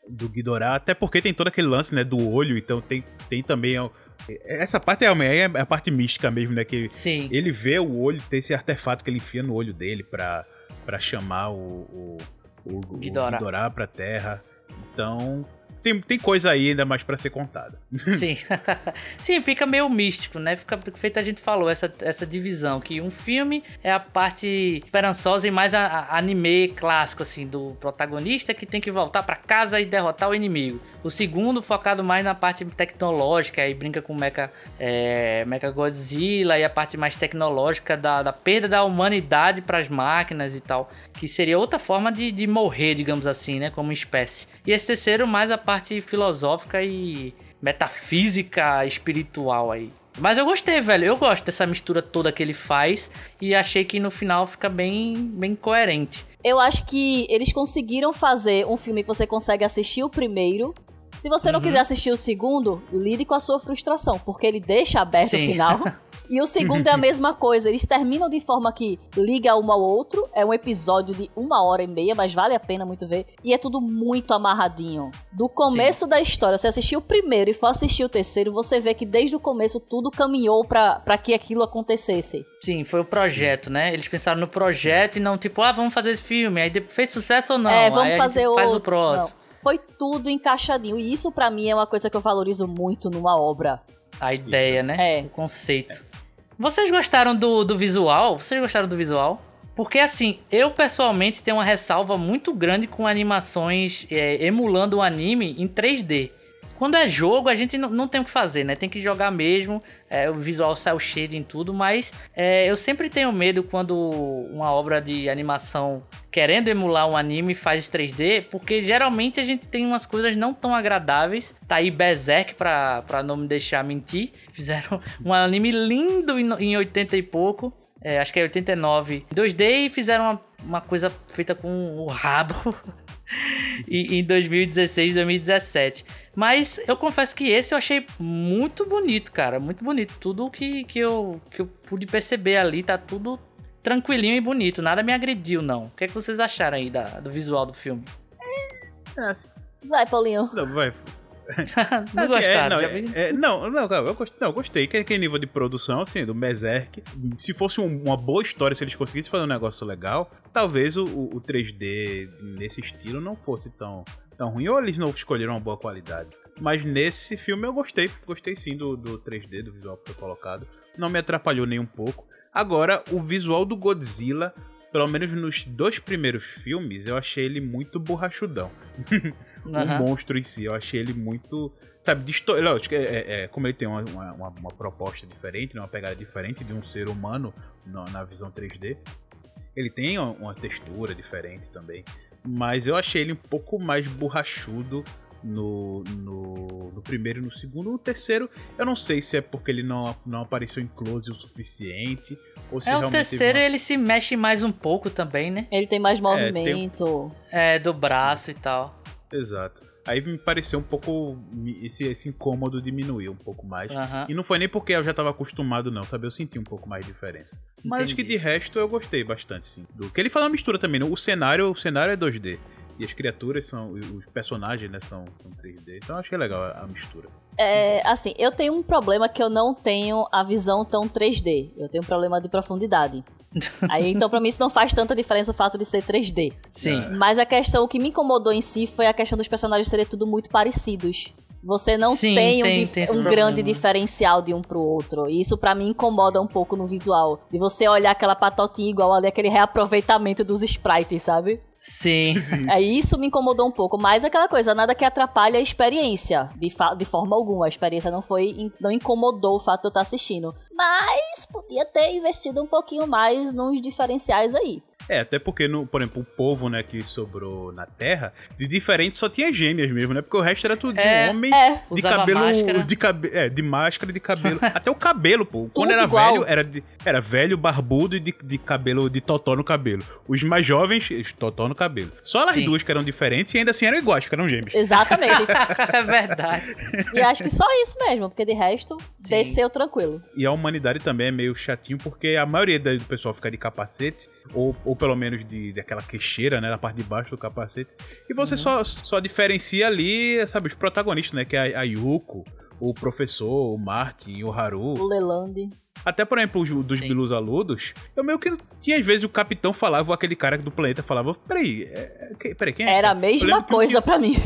do Ghidorah, até porque tem todo aquele lance, né, do olho, então tem, tem também... ó, Essa parte é, é a parte mística mesmo, né, que Sim. ele vê o olho, tem esse artefato que ele enfia no olho dele pra, pra chamar o, o, o, o. Ghidorah pra terra. Então, tem, tem coisa aí ainda mais pra ser contada. Sim. Sim, fica meio místico, né? Fica feito a gente falou, essa, essa divisão, que um filme é a parte esperançosa e mais a, a- anime clássico, assim, do protagonista que tem que voltar pra casa e derrotar o inimigo. O segundo focado mais na parte tecnológica, aí brinca com Mecha, é, Mecha Godzilla e a parte mais tecnológica da, da perda da humanidade pras máquinas e tal. Que seria outra forma de, de morrer, digamos assim, né? Como espécie. E esse terceiro mais a parte filosófica e metafísica espiritual aí. Mas eu gostei, velho. Eu gosto dessa mistura toda que ele faz e achei que no final fica bem, bem coerente. Eu acho que eles conseguiram fazer um filme que você consegue assistir o primeiro. Se você não Uhum. quiser assistir o segundo, lide com a sua frustração, porque ele deixa aberto Sim. o final. E o segundo é a mesma coisa. Eles terminam de forma que liga um ao outro. É um episódio de uma hora e meia, mas vale a pena muito ver. E é tudo muito amarradinho. Do começo Sim. da história, você assistiu o primeiro e for assistir o terceiro, você vê que desde o começo tudo caminhou para que aquilo acontecesse. Sim, foi o projeto, Sim. né? Eles pensaram no projeto e não tipo, ah, vamos fazer esse filme. Aí fez sucesso ou não? É, vamos aí fazer faz o próximo. Não. Foi tudo encaixadinho. E isso para mim é uma coisa que eu valorizo muito numa obra. A ideia, né? É. O conceito. Vocês gostaram do, do visual? Vocês gostaram do visual? Porque assim, eu pessoalmente tenho uma ressalva muito grande com animações é, emulando o anime em 3D. Quando é jogo, a gente não, não tem o que fazer, né? Tem que jogar mesmo. É, o visual sai cheio em tudo, mas é, eu sempre tenho medo quando uma obra de animação querendo emular um anime faz 3D, porque geralmente a gente tem umas coisas não tão agradáveis. Tá aí Berserk pra, pra não me deixar mentir. Fizeram um anime lindo em 80 e pouco. É, acho que é 89 2D e fizeram uma, uma coisa feita com o rabo em 2016, 2017. Mas eu confesso que esse eu achei muito bonito, cara. Muito bonito. Tudo que, que, eu, que eu pude perceber ali tá tudo tranquilinho e bonito. Nada me agrediu, não. O que, é que vocês acharam aí da, do visual do filme? É, vai, Paulinho. Não, vai. não assim, gostaram, é, não, é, não, não, eu gostei, não, gostei. Que, que nível de produção, assim, do Berserk. Se fosse um, uma boa história, se eles conseguissem fazer um negócio legal, talvez o, o 3D nesse estilo não fosse tão, tão ruim. Ou eles não escolheram uma boa qualidade. Mas nesse filme eu gostei. Gostei sim do, do 3D, do visual que foi colocado. Não me atrapalhou nem um pouco. Agora, o visual do Godzilla, pelo menos nos dois primeiros filmes, eu achei ele muito borrachudão. Uhum. o monstro em si, eu achei ele muito. Sabe, disto... lógico, é, é, é, como ele tem uma, uma, uma, proposta diferente, né, uma pegada diferente de um ser humano na, na visão 3D, ele tem uma, uma textura diferente também. Mas eu achei ele um pouco mais borrachudo no, no, no, primeiro e no segundo. No terceiro, eu não sei se é porque ele não, não apareceu em close o suficiente. Ou se é, o terceiro uma... ele se mexe mais um pouco também, né? Ele tem mais movimento. É, tem... é do braço e tal. Exato. Aí me pareceu um pouco. Esse, esse incômodo diminuiu um pouco mais. Uhum. E não foi nem porque eu já estava acostumado, não, sabe? Eu senti um pouco mais de diferença. Entendi. Mas acho que de resto eu gostei bastante, sim. Do que ele fala uma mistura também. Né? O cenário, o cenário é 2D. E as criaturas são. Os personagens, né, são, são 3D. Então acho que é legal a, a mistura. É, assim, eu tenho um problema que eu não tenho a visão tão 3D. Eu tenho um problema de profundidade. Aí, então, pra mim, isso não faz tanta diferença o fato de ser 3D. Sim. Mas a questão que me incomodou em si foi a questão dos personagens serem tudo muito parecidos. Você não Sim, tem, tem, um, tem um grande diferencial de um pro outro. E isso para mim incomoda Sim. um pouco no visual. De você olhar aquela patotinha igual ali, aquele reaproveitamento dos sprites, sabe? Sim. É isso me incomodou um pouco, mas aquela coisa, nada que atrapalhe a experiência, de, de forma alguma. A experiência não foi, não incomodou o fato de eu estar assistindo. Mas podia ter investido um pouquinho mais nos diferenciais aí. É, até porque, no, por exemplo, o povo, né, que sobrou na Terra, de diferente só tinha gêmeas mesmo, né? Porque o resto era tudo é, de homem é. de cabelo. Máscara. De, cabe, é, de máscara de cabelo. até o cabelo, pô. Quando tudo era igual. velho, era, de, era velho, barbudo e de, de cabelo, de totó no cabelo. Os mais jovens, totó no cabelo. Só elas Sim. duas que eram diferentes e ainda assim eram iguais, porque eram gêmeos. Exatamente. é verdade. E acho que só isso mesmo, porque de resto, Sim. desceu tranquilo. E a humanidade também é meio chatinho, porque a maioria do pessoal fica de capacete, ou, ou pelo menos de daquela queixeira, né? Na parte de baixo do capacete. E você uhum. só, só diferencia ali, sabe, os protagonistas, né? Que é a, a Yuko, o professor, o Martin, o Haru. O Leland. Até, por exemplo, os, dos Sim. Bilus Aludos, eu meio que tinha, às vezes, o capitão falava, ou aquele cara do planeta falava, peraí, é, é peraí, quem é? Era a mesma coisa pra mim.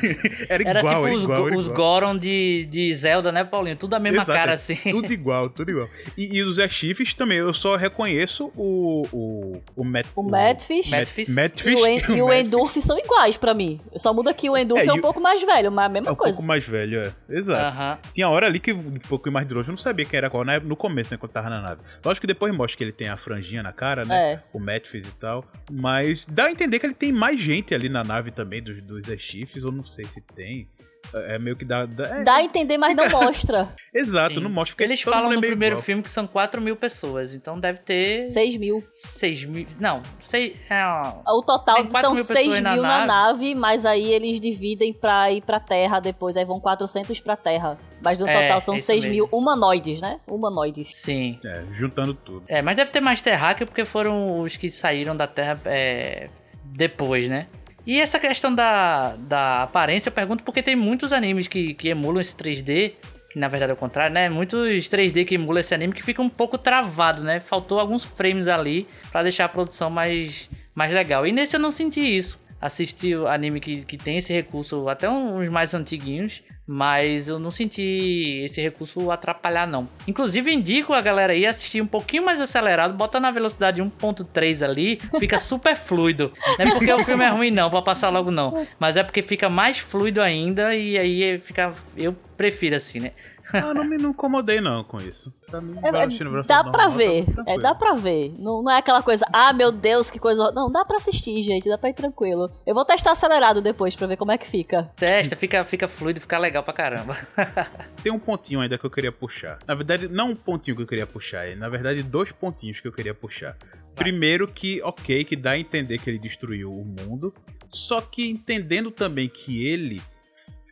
era igual, era tipo era os, igual, os Goron de, de Zelda, né, Paulinho? Tudo a mesma Exato, cara, é assim. Tudo igual, tudo igual. E, e os Echifes também, eu só reconheço o... O, o, Met, o Madfish. Madfish. Madfish. E o, en, e o Endurf são iguais pra mim. Só muda que o Endurf é, é um pouco mais velho, mas a mesma é coisa. um pouco mais velho, é. Exato. Uh -huh. Tinha hora ali que um pouco mais de longe eu não sabia quem era qual, né? no começo, né, quando tava na nave. Lógico que depois mostra que ele tem a franjinha na cara, né? É. O Matthews e tal. Mas dá a entender que ele tem mais gente ali na nave também, dos, dos Chiefs, ou não sei se tem. É meio que dá. Dá, é, Dá a entender, mas não mostra. Exato, Sim. não mostra. Porque Eles todo falam mundo é no meio primeiro igual. filme que são 4 mil pessoas, então deve ter 6 mil. 6 mil. Não, sei. É, ó, O total Tem 4 são mil 6 pessoas mil na na nave, mas aí eles dividem pra ir pra Terra depois. Aí vão 400 pra Terra. Mas no É, total são é isso 6 mesmo. mil humanoides, né? Humanoides. sim. É, juntando tudo. É, mas deve ter mais terráqueo porque foram os que saíram da Terra é, depois, né? E essa questão da, da aparência, eu pergunto porque tem muitos animes que, que emulam esse 3D, que na verdade é o contrário, né? Muitos 3D que emulam esse anime que fica um pouco travado, né? Faltou alguns frames ali pra deixar a produção mais, mais legal. E nesse eu não senti isso. Assisti o anime que, que tem esse recurso, até uns mais antiguinhos, mas eu não senti esse recurso atrapalhar, não. Inclusive, indico a galera aí assistir um pouquinho mais acelerado, bota na velocidade 1.3 ali, fica super fluido. Não é porque o filme é ruim, não, pra passar logo, não. Mas é porque fica mais fluido ainda e aí fica. Eu prefiro assim, né? Ah, não me não incomodei não com isso. Pra mim, É, é, dá normal, pra tá ver. É, dá pra ver. Não, não é aquela coisa, ah, meu Deus, que coisa. hor-". Não, dá pra assistir, gente. Dá pra ir tranquilo. Eu vou testar acelerado depois pra ver como é que fica. Testa, fica, fica fluido, fica legal pra caramba. Tem um pontinho ainda que eu queria puxar. Na verdade, não um pontinho que eu queria puxar, é na verdade dois pontinhos que eu queria puxar. Primeiro que, ok, que dá a entender que ele destruiu o mundo, só que entendendo também que ele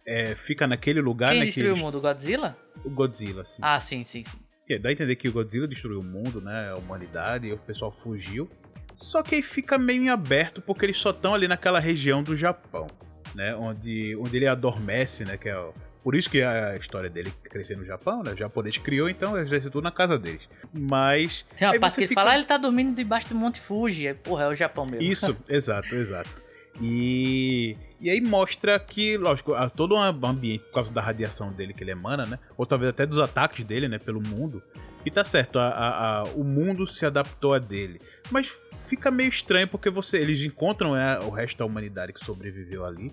é, fica naquele lugar, Quem né, destruiu que o mundo? Godzilla? o Godzilla, assim. Ah, sim, sim, sim. Que dá a entender que o Godzilla destruiu o mundo, né, a humanidade, e o pessoal fugiu. Só que aí fica meio em aberto porque eles só estão ali naquela região do Japão, né, onde, onde ele adormece, né, que é o- por isso que a história dele crescer no Japão, né? O japonês criou, então ser tudo na casa deles. Mas. Tem uma parte você que ele fica- fala, ah, ele tá dormindo debaixo do Monte Fuji. Aí, Porra, é o Japão mesmo. Isso, exato, exato. E, e aí mostra que, lógico, todo um ambiente, por causa da radiação dele que ele emana, né? Ou talvez até dos ataques dele, né? Pelo mundo. E tá certo, a, a- a- o mundo se adaptou a dele. Mas fica meio estranho porque você, eles encontram né, o resto da humanidade que sobreviveu ali.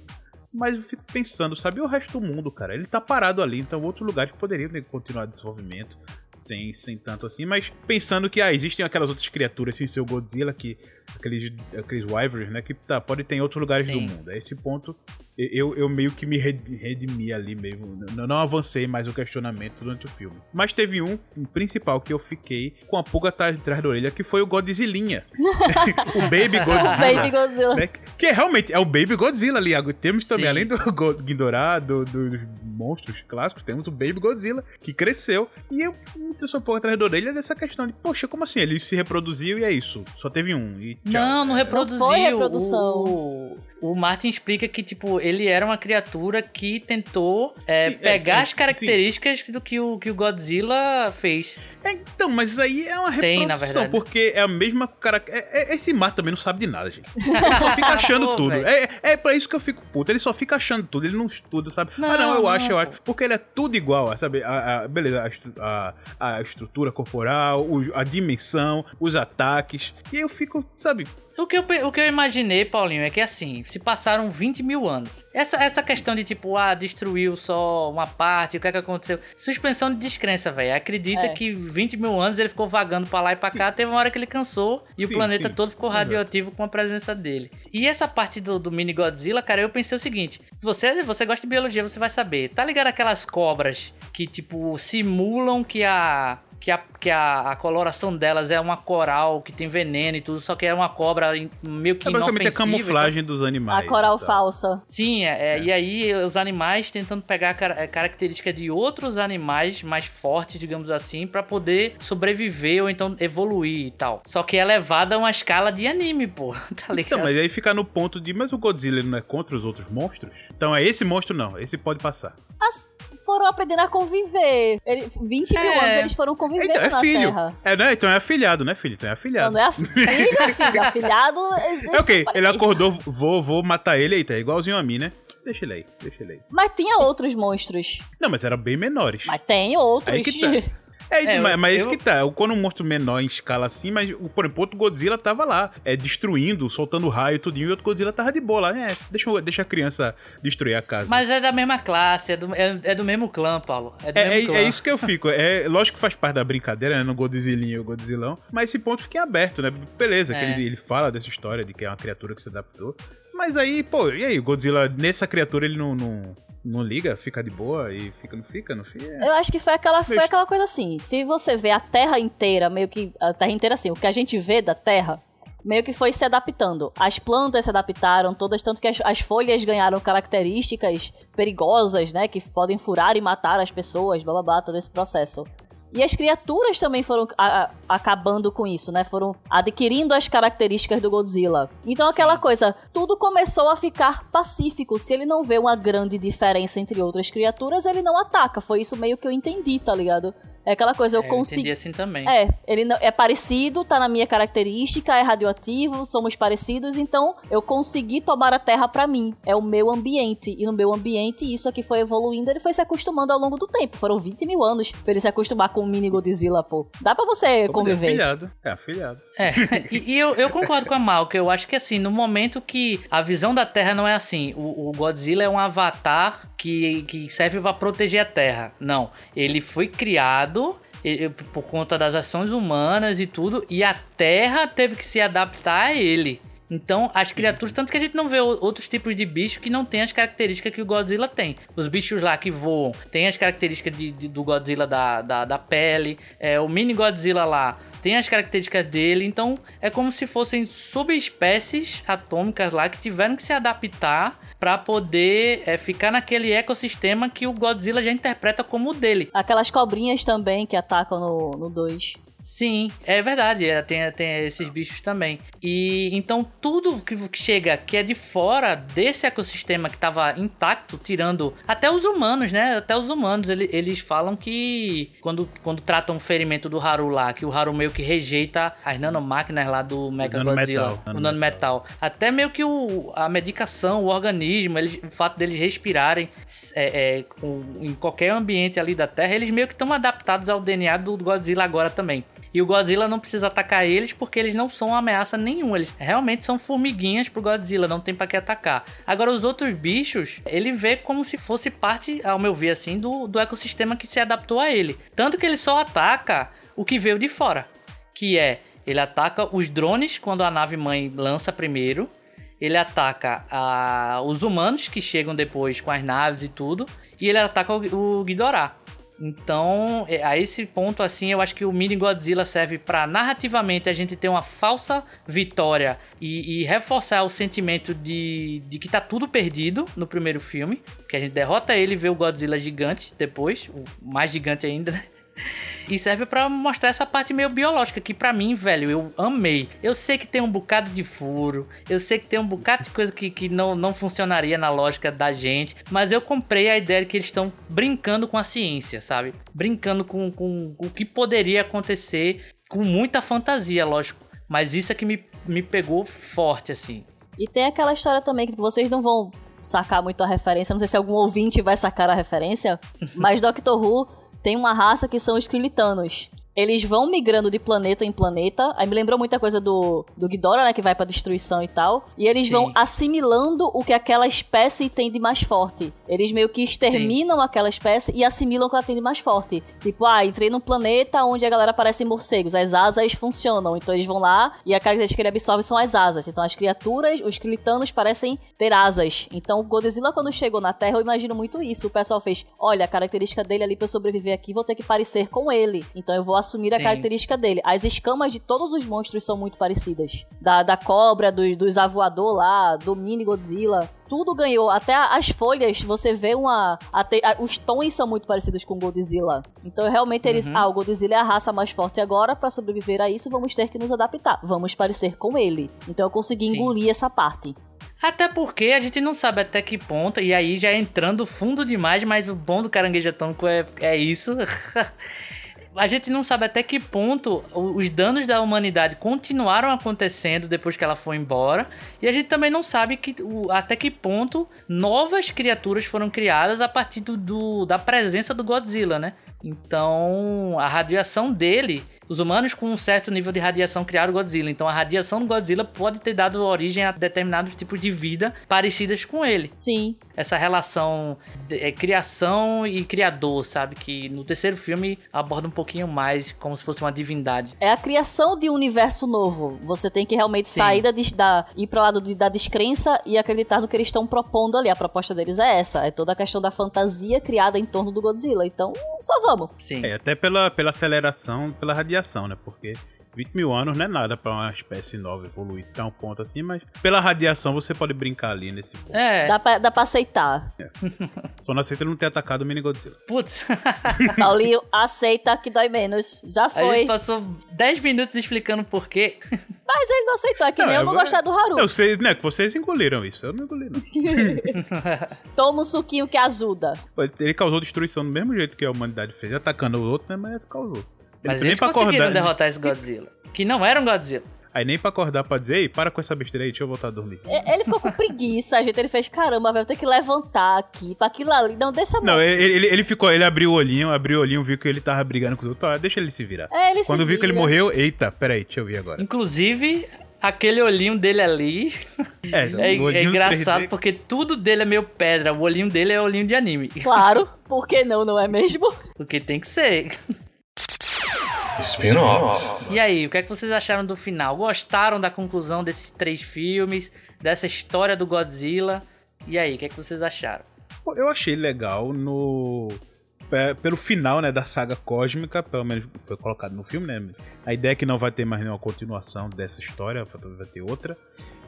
Mas eu fico pensando, sabe o resto do mundo, cara? Ele tá parado ali, então outros lugares poderiam né, continuar desenvolvimento sem, sem tanto assim. Mas pensando que ah, existem aquelas outras criaturas sem ser o Godzilla, que aqueles, aqueles Wyverns, né? Que tá, pode ter em outros lugares do Sim. mundo. A esse ponto, eu, eu meio que me red- redimi ali mesmo. Não, não avancei mais o questionamento durante o filme. Mas teve um, um principal que eu fiquei com a pulga atrás da orelha, que foi o Godzillinha. o Baby Godzilla. Baby Godzilla. né? Que é, realmente é o Baby Godzilla ali. Temos também, Sim. além do Ghidorah, do- dos monstros clássicos, temos o Baby Godzilla, que cresceu. E eu me trouxe um pouco atrás da orelha dessa questão de, poxa, como assim? Ele se reproduziu e é isso. Só teve um. E. Não, não reproduziu. Não foi reprodução. O, o Martin explica que, tipo, ele era uma criatura que tentou é, Sim, é, pegar é, as características do que o, que o Godzilla fez. É, então, mas isso aí é uma Tem, na reprodução, verdade. porque é a mesma cara. é- é- esse Mar também não sabe de nada, gente. Ele só fica achando Pô, tudo. É, é pra isso que eu fico puto. Ele só fica achando tudo, ele não estuda, sabe? ah, não, Não, eu não, acho, eu acho. Porque ele é tudo igual, sabe? A, a- beleza, a, a- a estrutura corporal, a dimensão, os ataques. E aí eu fico, sabe? O que, eu, o que eu imaginei, Paulinho, é que assim, se passaram 20 mil anos. Essa, essa questão de tipo, ah, destruiu só uma parte, o que é que aconteceu? Suspensão de descrença, velho. Acredita É. que 20 mil anos ele ficou vagando pra lá e pra Sim. cá, teve uma hora que ele cansou e Sim, o planeta sim. todo ficou Exato. radioativo com a presença dele. E essa parte do, do mini Godzilla, cara, eu pensei o seguinte: você, você gosta de biologia, você vai saber. Tá ligado aquelas cobras que, tipo, simulam que a que, a, que a, a coloração delas é uma coral que tem veneno e tudo, só que é uma cobra meio que É basicamente a inofensiva. camuflagem dos A animais. coral tá? falsa. Sim, é, é, e aí os animais tentando pegar a car- a característica de outros animais mais fortes, digamos assim, pra poder sobreviver ou então evoluir e tal. Só que é levada a uma escala de anime, pô, tá ligado? Então, mas aí fica no ponto de, mas o Godzilla não é contra os outros monstros? Então é esse monstro não, esse pode passar. As foram aprendendo a conviver. Ele, 20 mil É. anos eles foram convivendo Então é na filho. Terra. É, né? Então é afilhado, né, filho? Então é Não, afilhado. não é a filho, filho. Afilhado existe. É ok, ele acordou, vou, vou matar ele, eita, é igualzinho a mim, né? Deixa ele aí, deixa ele aí. Mas tinha outros monstros. Não, mas eram bem menores. Mas tem outros. Aí que tá. É, É, mas, eu- mas isso eu- que tá. Quando um monstro menor em escala assim, mas por exemplo, outro Godzilla tava lá, é, destruindo, soltando raio e tudinho, e outro Godzilla tava de boa lá. É, deixa, deixa a criança destruir a casa. Mas é da mesma classe, é do, é, é do mesmo clã, Paulo. É É, é, clã. é isso que eu fico. É, lógico que faz parte da brincadeira, né? No Godzillinha e o Godzillão. Mas esse ponto fica em aberto, né? Beleza, que É. ele, ele fala dessa história de que é uma criatura que se adaptou. Mas aí, pô, e aí? O Godzilla, nessa criatura, ele não, não, não liga, fica de boa e fica, não fica, não fica. Eu acho que foi aquela, foi aquela coisa assim. Se você vê a Terra inteira, meio que. A Terra inteira, assim, o que a gente vê da Terra, meio que foi se adaptando. As plantas se adaptaram, todas, tanto que as, as folhas ganharam características perigosas, né? Que podem furar e matar as pessoas, blá blá blá, todo esse processo. E as criaturas também foram a- a- acabando com isso, né? Foram adquirindo as características do Godzilla. Então aquela coisa, tudo começou a ficar pacífico. Se ele não vê uma grande diferença entre outras criaturas, ele não ataca. Foi isso meio que eu entendi, tá ligado? É aquela coisa, eu É, consegui. entendi assim também. É, ele não- é parecido, tá na minha característica, é radioativo, somos parecidos, então eu consegui tomar a Terra pra mim. É o meu ambiente. E no meu ambiente, isso aqui foi evoluindo, ele foi se acostumando ao longo do tempo. Foram 20 mil anos pra ele se acostumar com o mini Godzilla, pô. Dá pra você Como é conviver. afilhado. É afilhado. É, e, e eu, eu concordo com a Mal, que eu acho que assim, no momento que a visão da Terra não é assim, o, o Godzilla é um avatar que, que serve pra proteger a Terra. Não, ele foi criado por conta das ações humanas e tudo, e a Terra teve que se adaptar a ele. Então, as criaturas, tanto que a gente não vê o- outros tipos de bicho que não tem as características que o Godzilla tem. Os bichos lá que voam tem as características de- de- do Godzilla da, da, da pele, é, o mini Godzilla lá tem as características dele, então é como se fossem subespécies atômicas lá que tiveram que se adaptar para poder é, ficar naquele ecossistema que o Godzilla já interpreta como o dele. Aquelas cobrinhas também que atacam no 2. Sim, é verdade, é, tem, tem esses bichos também. E então tudo que que chega que é de fora desse ecossistema que estava intacto, tirando até os humanos, né? Até os humanos, ele- eles falam que quando, quando tratam o ferimento do Haru lá, que o Haru meio que rejeita as nanomáquinas lá do Mega Godzilla, o nanometal. nanometal. Até meio que o, a medicação, o organismo, eles, o fato deles respirarem é, é, com- em qualquer ambiente ali da Terra, eles meio que estão adaptados ao DNA do Godzilla agora também. E o Godzilla não precisa atacar eles porque eles não são uma ameaça nenhuma. Eles realmente são formiguinhas pro Godzilla, não tem pra que atacar. Agora, os outros bichos, ele vê como se fosse parte, ao meu ver assim, do, do ecossistema que se adaptou a ele. Tanto que ele só ataca o que veio de fora. Que é, ele ataca os drones quando a nave mãe lança primeiro. Ele ataca a- os humanos que chegam depois com as naves e tudo. E ele ataca o, o Ghidorah. Então, é, a esse ponto, assim, eu acho que o Mini Godzilla serve pra narrativamente a gente ter uma falsa vitória e, e reforçar o sentimento de, de que tá tudo perdido no primeiro filme. Que a gente derrota ele e vê o Godzilla gigante depois, o mais gigante ainda, né? E serve pra mostrar essa parte meio biológica, que pra mim, velho, eu amei. Eu sei que tem um bocado de furo, eu sei que tem um bocado de coisa que, que não, não funcionaria na lógica da gente, mas eu comprei a ideia de que eles estão brincando com a ciência, sabe? Brincando com, com o que poderia acontecer, com muita fantasia, lógico. Mas isso é que me, me pegou forte, assim. E tem aquela história também que vocês não vão sacar muito a referência, não sei se algum ouvinte vai sacar a referência, mas Doctor Who tem uma raça que são os Krilitanos. Eles vão migrando de planeta em planeta. Aí me lembrou muita coisa do, do Ghidorah, né? Que vai pra destruição e tal. E eles Sim. vão assimilando o que aquela espécie tem de mais forte. Eles meio que exterminam aquela espécie e assimilam o que ela tem de mais forte. Tipo, ah, entrei num planeta onde a galera parece morcegos. As asas funcionam. Então eles vão lá e a característica que ele absorve são as asas. Então as criaturas, os Krilitanos, parecem ter asas. Então o Godzilla, quando chegou na Terra, eu imagino muito isso. O pessoal fez: olha, a característica dele ali pra eu sobreviver aqui, vou ter que parecer com ele. Então eu vou assumir a Sim. característica dele. As escamas de todos os monstros são muito parecidas. Da, da cobra, do, dos avoador lá, do mini Godzilla. Tudo ganhou. Até as folhas, você vê uma. até- a- os tons são muito parecidos com o Godzilla. Então, realmente, eles. Uhum. Ah, o Godzilla é a raça mais forte agora. Pra sobreviver a isso, vamos ter que nos adaptar. Vamos parecer com ele. Então, eu consegui Sim. engolir essa parte. Até porque a gente não sabe até que ponto, e aí já entrando fundo demais, mas o bom do caranguejo atômico é, é isso. a gente não sabe até que ponto os danos da humanidade continuaram acontecendo depois que ela foi embora. E a gente também não sabe que, até que ponto novas criaturas foram criadas a partir do, do- da presença do Godzilla, né? Então, a radiação dele, os humanos com um certo nível de radiação criaram o Godzilla. Então a radiação do Godzilla pode ter dado origem a determinados tipos de vida parecidas com ele. Sim. Essa relação de é, criação e criador, sabe? Que no terceiro filme aborda um pouquinho mais como se fosse uma divindade. É a criação de um universo novo. Você tem que realmente Sim. sair da, da ir para lado de- da descrença e acreditar no que eles estão propondo ali. A proposta deles é essa, é toda a questão da fantasia criada em torno do Godzilla. Então, só vamos. Sim. É, até pela, pela aceleração, pela radiação, né? Porque 20 mil anos não é nada pra uma espécie nova evoluir tão ponto assim, mas pela radiação você pode brincar ali nesse ponto. É, Dá, pra, dá pra aceitar. Só não aceita ele não ter atacado o Mini Godzilla. putz. Paulinho, aceita que dói menos. Já A foi. gente passou 10 minutos explicando por quê. Mas ele não aceitou. É que Não, nem eu eu não gostar do Haru. Eu sei, né? Que vocês engoliram isso. Eu não engoli, não. Toma um suquinho que ajuda. Ele causou destruição do mesmo jeito que a humanidade fez, atacando o outro, né? Mas causou. Mas nem eles conseguiram acordar. derrotar esse Godzilla. Que não era um Godzilla. Aí nem pra acordar pra dizer, ei, para com essa besteira aí, deixa eu voltar a dormir. E- Ele ficou com preguiça, gente. Ele fez, caramba, velho, eu tenho que levantar aqui pra aquilo ali. Não, deixa a Não, ele, ele, ele ficou, ele abriu o olhinho, abriu o olhinho, viu que ele tava brigando com os outros. Ah, deixa ele se virar. É, ele se Quando viu que ele vira. morreu, eita, peraí, deixa eu ver agora. Inclusive, aquele olhinho dele ali É, é, o olhinho é engraçado 3D. porque tudo dele é meio pedra. O olhinho dele é olhinho de anime. Claro, por que não, não é mesmo? Porque tem que ser. Spin-off. E aí, o que é que vocês acharam do final? Gostaram da conclusão desses três filmes? Dessa história do Godzilla? E aí, o que é que vocês acharam? Eu achei legal no. pe- Pelo final, né, da saga cósmica, pelo menos foi colocado no filme, né? A ideia é que não vai ter mais nenhuma continuação dessa história, vai ter outra.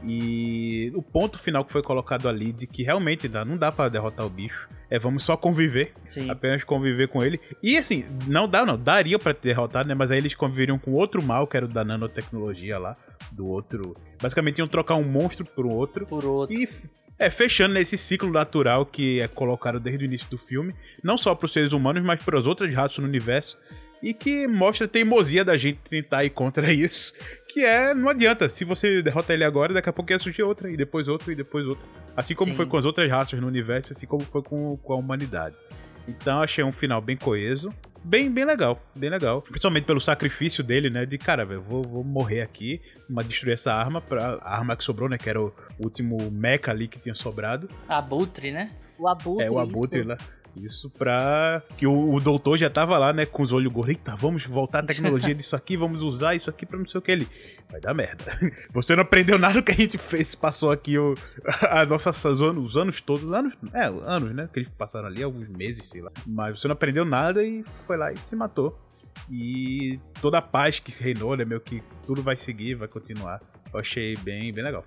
E o ponto final que foi colocado ali de que realmente dá, não dá pra derrotar o bicho. É, vamos só conviver. Sim. Apenas conviver com ele. E assim, não dá, não. Daria pra derrotar, né? Mas aí eles conviveriam com outro mal, que era o da nanotecnologia lá. Do outro. Basicamente iam trocar um monstro por um outro. Por outro. E é, fechando esse ciclo natural que é colocado desde o início do filme, não só para os seres humanos, mas para as outras raças no universo, e que mostra a teimosia da gente tentar ir contra isso, que é, não adianta, se você derrota ele agora, daqui a pouco ia surgir outra, e depois outra, e depois outra. Assim como Sim. foi com as outras raças no universo, assim como foi com, com a humanidade. Então achei um final bem coeso, bem, bem legal, bem legal. Principalmente pelo sacrifício dele, né? De cara, velho, vou, vou morrer aqui, mas destruir essa arma, pra, a arma que sobrou, né? Que era o último mecha ali que tinha sobrado. Abutre, né? O abutre. é, o abutre isso. lá. Isso pra. Que o, o doutor já tava lá, né? Com os olhos gordos. Eita, vamos voltar a tecnologia disso aqui, vamos usar isso aqui pra não sei o que ele. Vai dar merda. Você não aprendeu nada do que a gente fez, passou aqui o, a nossa os anos, os anos todos. Anos, é, anos, né? Que eles passaram ali, alguns meses, sei lá. Mas você não aprendeu nada e foi lá e se matou. E toda a paz que reinou, né? Meio que tudo vai seguir, vai continuar. Eu achei bem, bem legal.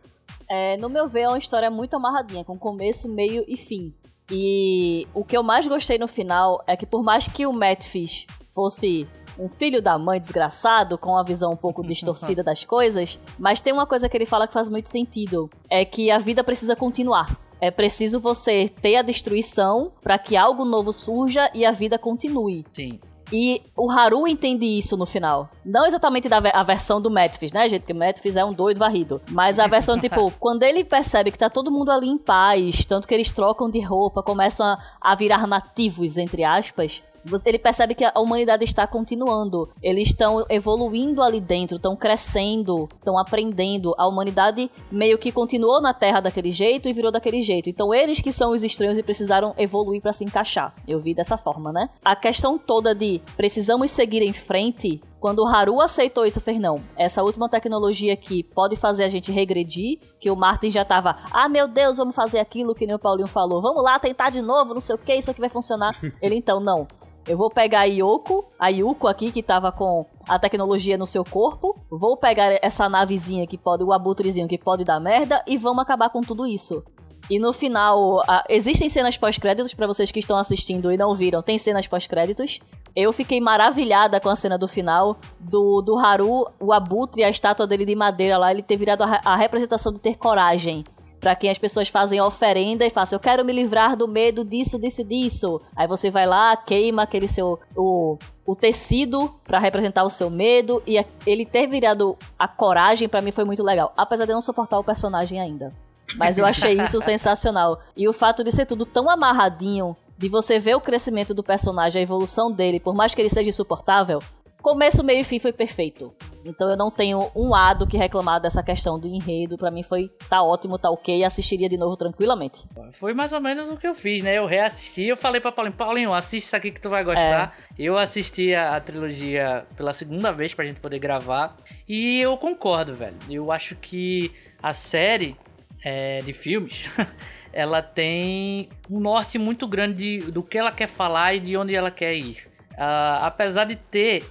É, no meu ver, é uma história muito amarradinha, com começo, meio e fim. E o que eu mais gostei no final é que por mais que o Matt Fish fosse um filho da mãe desgraçado, com uma visão um pouco distorcida das coisas, mas tem uma coisa que ele fala que faz muito sentido, é que a vida precisa continuar. É preciso você ter a destruição para que algo novo surja e a vida continue. Sim. E o Haru entende isso no final. Não exatamente da a versão do Metfis, né, gente? Porque o Metfis é um doido varrido. Mas a versão, tipo, quando ele percebe que tá todo mundo ali em paz, tanto que eles trocam de roupa, começam a, a virar nativos, entre aspas. Ele percebe que a humanidade está continuando. Eles estão evoluindo ali dentro, estão crescendo, estão aprendendo. A humanidade meio que continuou na Terra daquele jeito e virou daquele jeito. Então eles que são os estranhos e precisaram evoluir para se encaixar. Eu vi dessa forma, né? A questão toda de precisamos seguir em frente. Quando o Haru aceitou isso, fez não. Essa última tecnologia aqui pode fazer a gente regredir, que o Martin já tava, ah meu Deus, vamos fazer aquilo que nem o Paulinho falou. Vamos lá tentar de novo, não sei o que, isso aqui vai funcionar. Ele então, não. Eu vou pegar a Yoko, a Yuko aqui que tava com a tecnologia no seu corpo. Vou pegar essa navezinha que pode, o abutrezinho que pode dar merda e vamos acabar com tudo isso. E no final, ah, existem cenas pós-créditos para vocês que estão assistindo e não viram, tem cenas pós-créditos. Eu fiquei maravilhada com a cena do final do, do Haru, o abutre, a estátua dele de madeira lá, ele ter virado a, a representação de ter coragem. Pra quem as pessoas fazem oferenda e falam, eu quero me livrar do medo disso, disso, disso. Aí você vai lá, queima aquele seu. o, o tecido pra representar o seu medo. E a- ele ter virado a coragem, pra mim, foi muito legal. Apesar de eu não suportar o personagem ainda. Mas eu achei isso sensacional. E o fato de ser tudo tão amarradinho, de você ver o crescimento do personagem, a evolução dele, por mais que ele seja insuportável, começo, meio e fim foi perfeito. Então eu não tenho um A do que reclamar dessa questão do enredo. Pra mim foi tá ótimo, tá ok, assistiria de novo tranquilamente. Foi mais ou menos o que eu fiz, né? Eu reassisti, eu falei pra Paulinho, Paulinho, assiste isso aqui que tu vai gostar. É. Eu assisti a, a, trilogia pela segunda vez pra gente poder gravar. E eu concordo, velho. Eu acho que a série é, de filmes. ela tem um norte muito grande de, do que ela quer falar e de onde ela quer ir. Uh, apesar de ter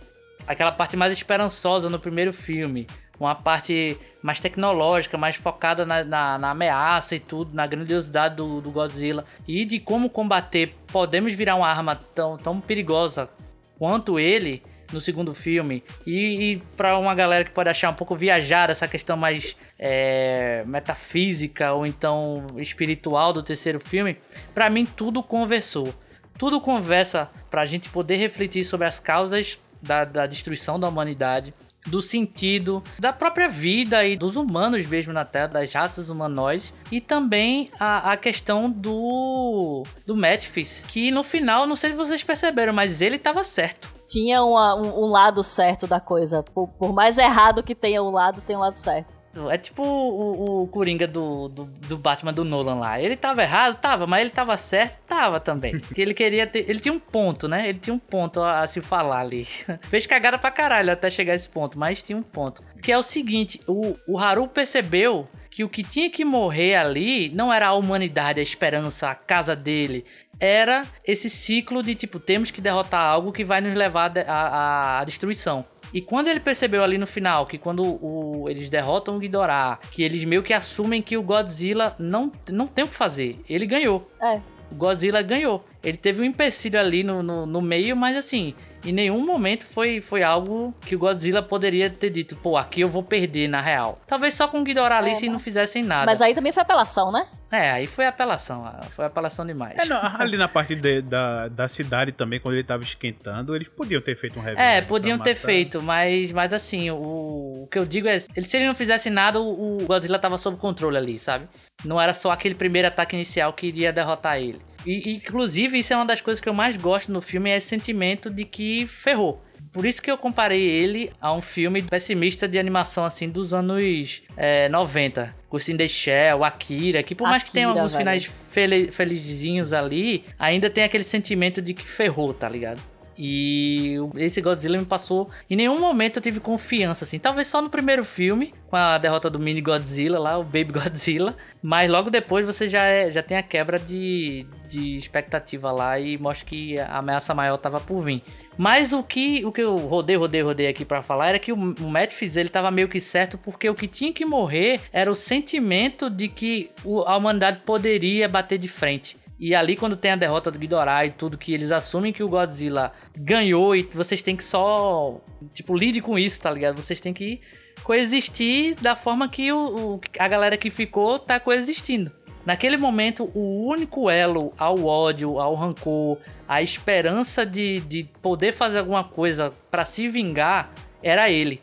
aquela parte mais esperançosa no primeiro filme, uma parte mais tecnológica, mais focada na, na, na ameaça e tudo, na grandiosidade do, do, Godzilla e de como combater. Podemos virar uma arma tão, tão perigosa quanto ele no segundo filme. E, e para uma galera que pode achar um pouco viajar essa questão mais é, metafísica ou então espiritual do terceiro filme, para mim tudo conversou. Tudo conversa para a gente poder refletir sobre as causas da, da destruição da humanidade, do sentido da própria vida e dos humanos mesmo na Terra, das raças humanoides, e também a, a questão do do Memphis, que no final, não sei se vocês perceberam, mas ele estava certo. Tinha uma, um, um, lado certo da coisa. Por, por mais errado que tenha um lado, tem um lado certo. É tipo o, o Coringa do, do, do, Batman do Nolan lá. Ele tava errado? Tava, mas ele tava certo? Tava também. ele queria ter. Ele tinha um ponto, né? Ele tinha um ponto a, a se falar ali. Fez cagada pra caralho até chegar a esse ponto, mas tinha um ponto. Que é o seguinte: o, o Haru percebeu que o que tinha que morrer ali não era a humanidade, a esperança, a casa dele. Era esse ciclo de tipo, temos que derrotar algo que vai nos levar à destruição. E quando ele percebeu ali no final que quando o, eles derrotam o Ghidorah, que eles meio que assumem que o Godzilla não, não tem o que fazer, ele ganhou. É. O Godzilla ganhou. Ele teve um empecilho ali no, no, no meio, mas assim, em nenhum momento foi, foi algo que o Godzilla poderia ter dito, pô, aqui eu vou perder na real. Talvez só com o Ghidorah ali é, se não fizessem nada. Mas aí também foi apelação, né? É, aí foi apelação, foi apelação demais. É, não, ali na parte de, da, da cidade também, quando ele tava esquentando, eles podiam ter feito um review. É, podiam ter feito, mas, mas assim, o, o que eu digo é, se ele não fizesse nada, o, o Godzilla tava sob controle ali, sabe? Não era só aquele primeiro ataque inicial que iria derrotar ele. E, inclusive, isso é uma das coisas que eu mais gosto no filme, é esse sentimento de que ferrou. Por isso que eu comparei ele a um filme pessimista de animação, assim, dos anos é, 90. Ghost in the Shell, Akira, que por mais Akira, que tenha alguns velho. finais fel felizinhos ali, ainda tem aquele sentimento de que ferrou, tá ligado? E esse Godzilla me passou. Em nenhum momento eu tive confiança, assim. Talvez só no primeiro filme, com a derrota do mini Godzilla lá, o Baby Godzilla. Mas logo depois você já, é, já tem a quebra de, de expectativa lá e mostra que a ameaça maior tava por vir. Mas o que, o que eu rodei, rodei, rodei aqui para falar era que o, o ele tava meio que certo porque o que tinha que morrer era o sentimento de que o, a humanidade poderia bater de frente. E ali, quando tem a derrota do Ghidorah e tudo, que eles assumem que o Godzilla ganhou e vocês têm que só. Tipo, lide com isso, tá ligado? Vocês têm que coexistir da forma que o, o, a galera que ficou tá coexistindo. Naquele momento, o único elo ao ódio, ao rancor, à esperança de, de poder fazer alguma coisa para se vingar era ele.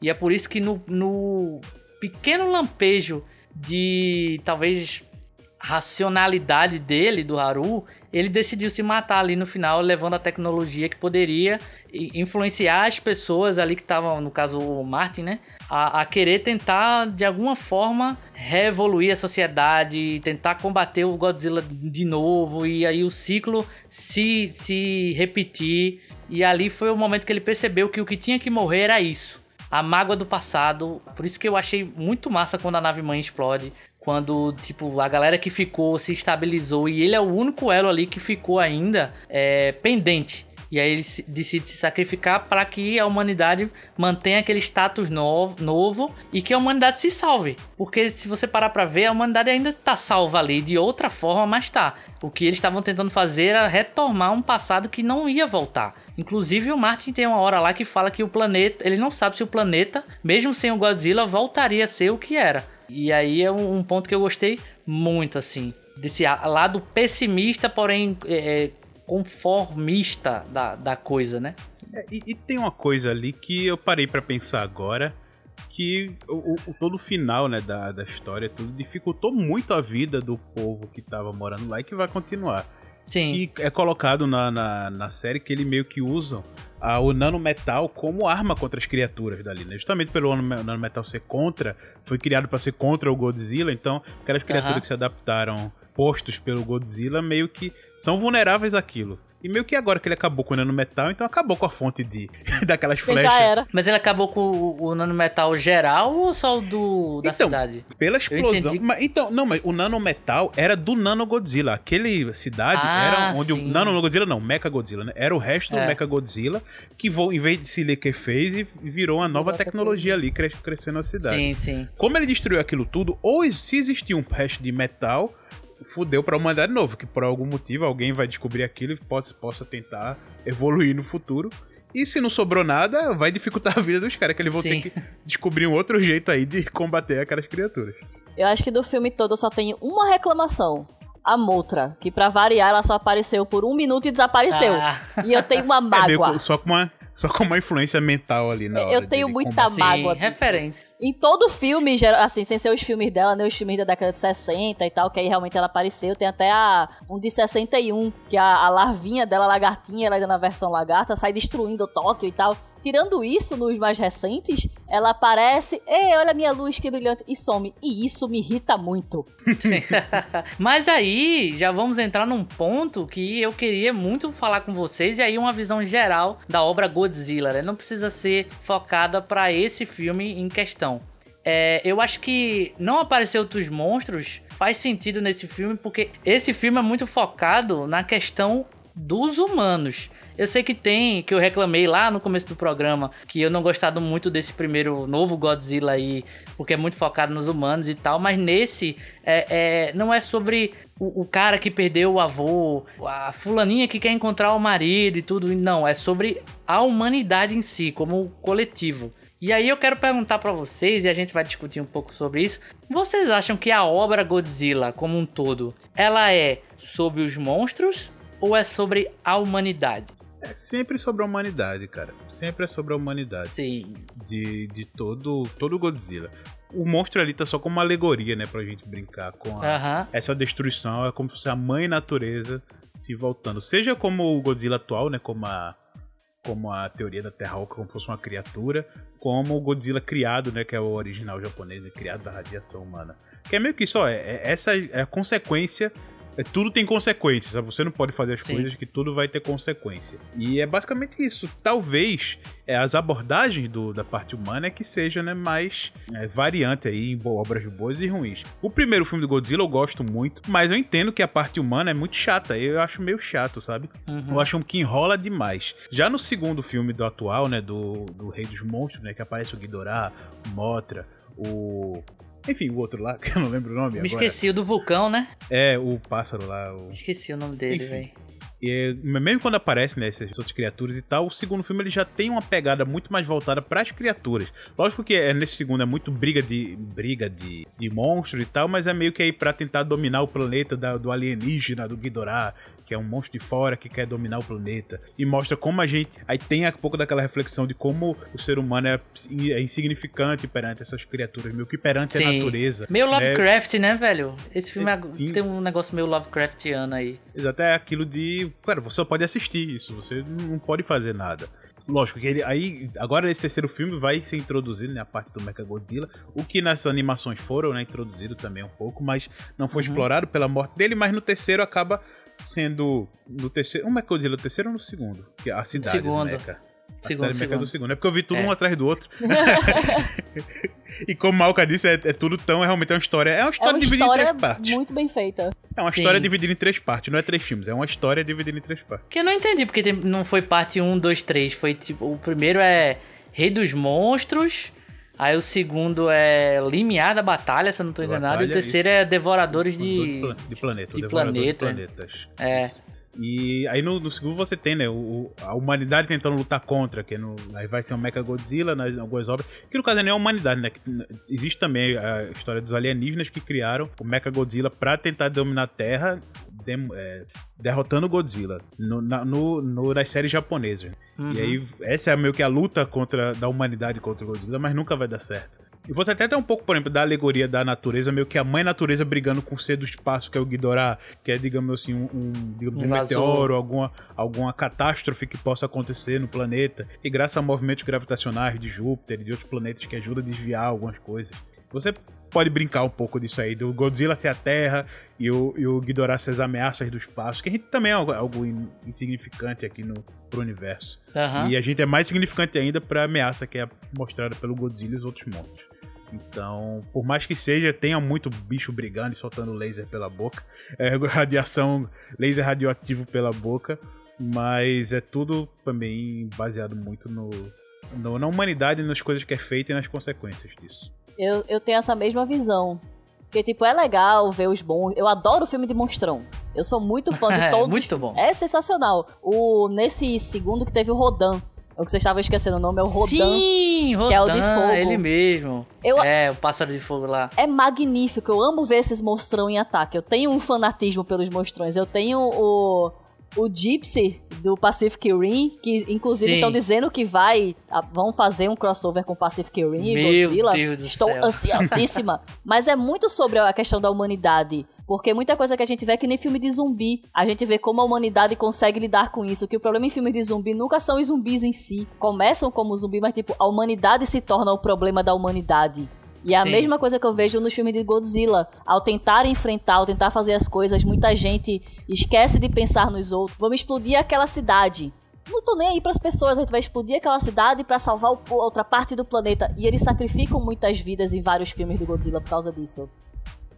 E é por isso que no, no pequeno lampejo de talvez racionalidade dele, do Haru, ele decidiu se matar ali no final, levando a tecnologia que poderia influenciar as pessoas ali que estavam, no caso o Martin, né? A, a, querer tentar, de alguma forma, reevoluir a sociedade, tentar combater o Godzilla de novo, e aí o ciclo se, se repetir. E ali foi o momento que ele percebeu que o que tinha que morrer era isso. A mágoa do passado. Por isso que eu achei muito massa quando a nave mãe explode quando, tipo, a galera que ficou se estabilizou e ele é o único elo ali que ficou ainda é, pendente. E aí ele decide se sacrificar para que a humanidade mantenha aquele status novo, novo e que a humanidade se salve. Porque se você parar para ver, a humanidade ainda está salva ali de outra forma, mas tá. O que eles estavam tentando fazer era retomar um passado que não ia voltar. Inclusive o Martin tem uma hora lá que fala que o planeta, ele não sabe se o planeta, mesmo sem o Godzilla, voltaria a ser o que era. E aí é um, ponto que eu gostei muito, assim. Desse lado pessimista, porém é, é, conformista da, da coisa, né? É, e, e, tem uma coisa ali que eu parei para pensar agora, que o, o, todo o final né, da, da história tudo dificultou muito a vida do povo que tava morando lá e que vai continuar. Sim. que é colocado na, na, na série que ele meio que usam a, o nanometal como arma contra as criaturas dali, né? Justamente pelo nano- nanometal ser contra, foi criado para ser contra o Godzilla, então aquelas criaturas Aham. que se adaptaram postos pelo Godzilla meio que são vulneráveis àquilo. E meio que agora que ele acabou com o nanometal, então acabou com a fonte de daquelas Porque flechas. já era. Mas ele acabou com o, o nanometal geral ou só o do, da Então, cidade? Pela explosão. Mas, então, não, mas o nanometal era do Nano Godzilla. Aquele cidade Ah, era onde sim. o Nano Godzilla não, Mecha Godzilla, né? Era o resto do É. Mecha Godzilla que vo- em vez de se fez e virou uma nova tecnologia ali cres- crescendo a cidade. Sim, sim. Como ele destruiu aquilo tudo, ou se existia um resto de metal, fudeu pra humanidade de novo, que por algum motivo alguém vai descobrir aquilo e possa, possa tentar evoluir no futuro. E se não sobrou nada, vai dificultar a vida dos caras, que eles vão Sim. ter que descobrir um outro jeito aí de combater aquelas criaturas. Eu acho que do filme todo eu só tenho uma reclamação. A Motra, que pra variar ela só apareceu por um minuto e desapareceu. Ah. E eu tenho uma É meio mágoa. co- só com uma, só com uma influência mental ali na hora. Eu tenho muita combater. Sim, mágoa disso. referência. Em todo filme, assim, sem ser os filmes dela, né? Os filmes da década de 60 e tal, que aí realmente ela apareceu. Tem até a, um de 61, que a, a larvinha dela, a lagartinha, ela ainda na versão lagarta, sai destruindo Tóquio e tal. Tirando isso, nos mais recentes, ela aparece, ei, olha a minha luz que brilhante, e some. E isso me irrita muito. Mas aí já vamos entrar num ponto que eu queria muito falar com vocês e aí uma visão geral da obra Godzilla, né? Não precisa ser focada pra esse filme em questão. É, eu acho que não aparecer outros monstros faz sentido nesse filme porque esse filme é muito focado na questão dos humanos. Eu sei que tem, que eu reclamei lá no começo do programa, que eu não gostado muito desse primeiro novo Godzilla aí, porque é muito focado nos humanos e tal, mas nesse é, é, não é sobre o, o cara que perdeu o avô, a fulaninha que quer encontrar o marido e tudo, não, é sobre a humanidade em si, como coletivo. E aí eu quero perguntar pra vocês, e a gente vai discutir um pouco sobre isso. Vocês acham que a obra Godzilla, como um todo, ela é sobre os monstros ou é sobre a humanidade? É sempre sobre a humanidade, cara. Sempre é sobre a humanidade. Sim. De, de todo, todo Godzilla. O monstro ali tá só como uma alegoria, né? Pra gente brincar com a, Aham. essa destruição. É como se fosse a mãe natureza se voltando. Seja como o Godzilla atual, né? Como a, como a teoria da Terra Oca, como fosse uma criatura. Como o Godzilla criado, né? Que é o original japonês, né, criado da radiação humana. Que é meio que só, é, é- essa é a consequência. É, tudo tem consequências, sabe? Você não pode fazer as Sim. coisas que tudo vai ter consequência. E é basicamente isso. Talvez é, as abordagens do- da parte humana é que seja né, mais é, variante aí em obras boas e ruins. O primeiro filme do Godzilla eu gosto muito, mas eu entendo que a parte humana é muito chata. Eu acho meio chato, sabe? Eu acho que enrola demais. Já no segundo filme do atual, né, do, do Rei dos Monstros, né, que aparece o Ghidorah, o Mothra, o... Enfim, o outro lá, que eu não lembro o nome Me agora. esqueci o do vulcão, né? É, o pássaro lá, o... Esqueci o nome dele, velho. E, é, mesmo quando aparecem né, essas outras criaturas e tal, o segundo filme ele já tem uma pegada muito mais voltada para as criaturas. Lógico que é, nesse segundo é muito briga de briga de, de monstros e tal, mas é meio que aí para tentar dominar o planeta da- do alienígena, do Ghidorah, que é um monstro de fora que quer dominar o planeta. E mostra como a gente. Aí tem um pouco daquela reflexão de como o ser humano é, é insignificante perante essas criaturas, meio que perante a Sim. natureza. Meio né? Lovecraft, né, velho? Esse filme É, tem um negócio meio Lovecraftiano aí. Exato, é aquilo de. Cara, você só pode assistir isso, você não pode fazer nada. Lógico que ele. Aí, agora nesse terceiro filme vai ser introduzido, né? A parte do Mechagodzilla. O que nessas animações foram, né? Introduzido também um pouco, mas não foi explorado pela morte dele. Mas no terceiro acaba sendo. No terceiro. Um Mechagodzilla, no terceiro ou no segundo? Que é a cidade Segundo. do Mecha. A Segundo, segundo. do segundo. É porque eu vi tudo É. um atrás do outro. e como o Malca disse, é, é tudo tão. É realmente uma história. É uma É história uma dividida em história três partes. muito bem feita. É uma Sim. história dividida em três partes, não é três filmes, é uma história dividida em três partes. Que eu não entendi porque tem- não foi parte 1, 2, 3. Foi tipo. O primeiro é Rei dos Monstros. Aí o segundo é Limiar da Batalha, se eu não tô enganado. e o Batalha, terceiro é Devoradores de. de, de planeta, de Devorador planeta. de planetas. É. Isso. E aí no, no segundo você tem, né, o, o- a humanidade tentando lutar contra, que no, aí vai ser um Mecha Godzilla nas algumas obras, que no caso é nem a humanidade, né, que existe também a história dos alienígenas que criaram o Mecha Godzilla pra tentar dominar a Terra, dem- é, derrotando o Godzilla no, na- no- no- nas séries japonesas. Uhum. E aí essa é meio que a luta contra da humanidade contra o Godzilla, mas nunca vai dar certo. E você até tem um pouco, por exemplo, da alegoria da natureza, meio que a mãe natureza brigando com o ser do espaço, que é o Ghidorah, que é, digamos assim, um, um digamos, um, um meteoro, alguma, alguma catástrofe que possa acontecer no planeta. E graças a movimentos gravitacionais de Júpiter e de outros planetas que ajudam a desviar algumas coisas. Você pode brincar um pouco disso aí, do Godzilla ser a Terra e o, e o Ghidorah ser as ameaças do espaço, que a gente também é algo, algo insignificante aqui no pro universo. Uhum. E a gente é mais significante ainda pra ameaça que é mostrada pelo Godzilla e os outros monstros. Então, por mais que seja, tenha muito bicho brigando e soltando laser pela boca, é, radiação, laser radioativo pela boca, mas é tudo também baseado muito no, no, na humanidade, nas coisas que é feita e nas consequências disso. Eu, eu tenho essa mesma visão. Porque, tipo, é legal ver os bons. Eu adoro filme de monstrão. Eu sou muito fã de todos. muito bom. É sensacional. O, nesse segundo que teve o Rodan. O que você estava esquecendo o nome é o Rodan. Sim, Rodan, que é o de fogo. ele mesmo. Eu, é, o pássaro de fogo lá. É magnífico. Eu amo ver esses monstrão em ataque. Eu tenho um fanatismo pelos monstrões. Eu tenho o o Gypsy do Pacific Rim, que inclusive estão dizendo que vai vão fazer um crossover com Pacific Rim e Godzilla. Deus Estou céu. ansiosíssima. Mas é muito sobre a questão da humanidade. Porque muita coisa que a gente vê é que nem filme de zumbi. A gente vê como a humanidade consegue lidar com isso. Que o problema em filmes de zumbi nunca são os zumbis em si. Começam como zumbi, mas tipo, a humanidade se torna o problema da humanidade. E é a Sim. mesma coisa que eu vejo nos filmes de Godzilla. Ao tentar enfrentar, ao tentar fazer as coisas, muita gente esquece de pensar nos outros. Vamos explodir aquela cidade. Não tô nem aí pras pessoas, a gente vai explodir aquela cidade para salvar outra parte do planeta. E eles sacrificam muitas vidas em vários filmes do Godzilla por causa disso.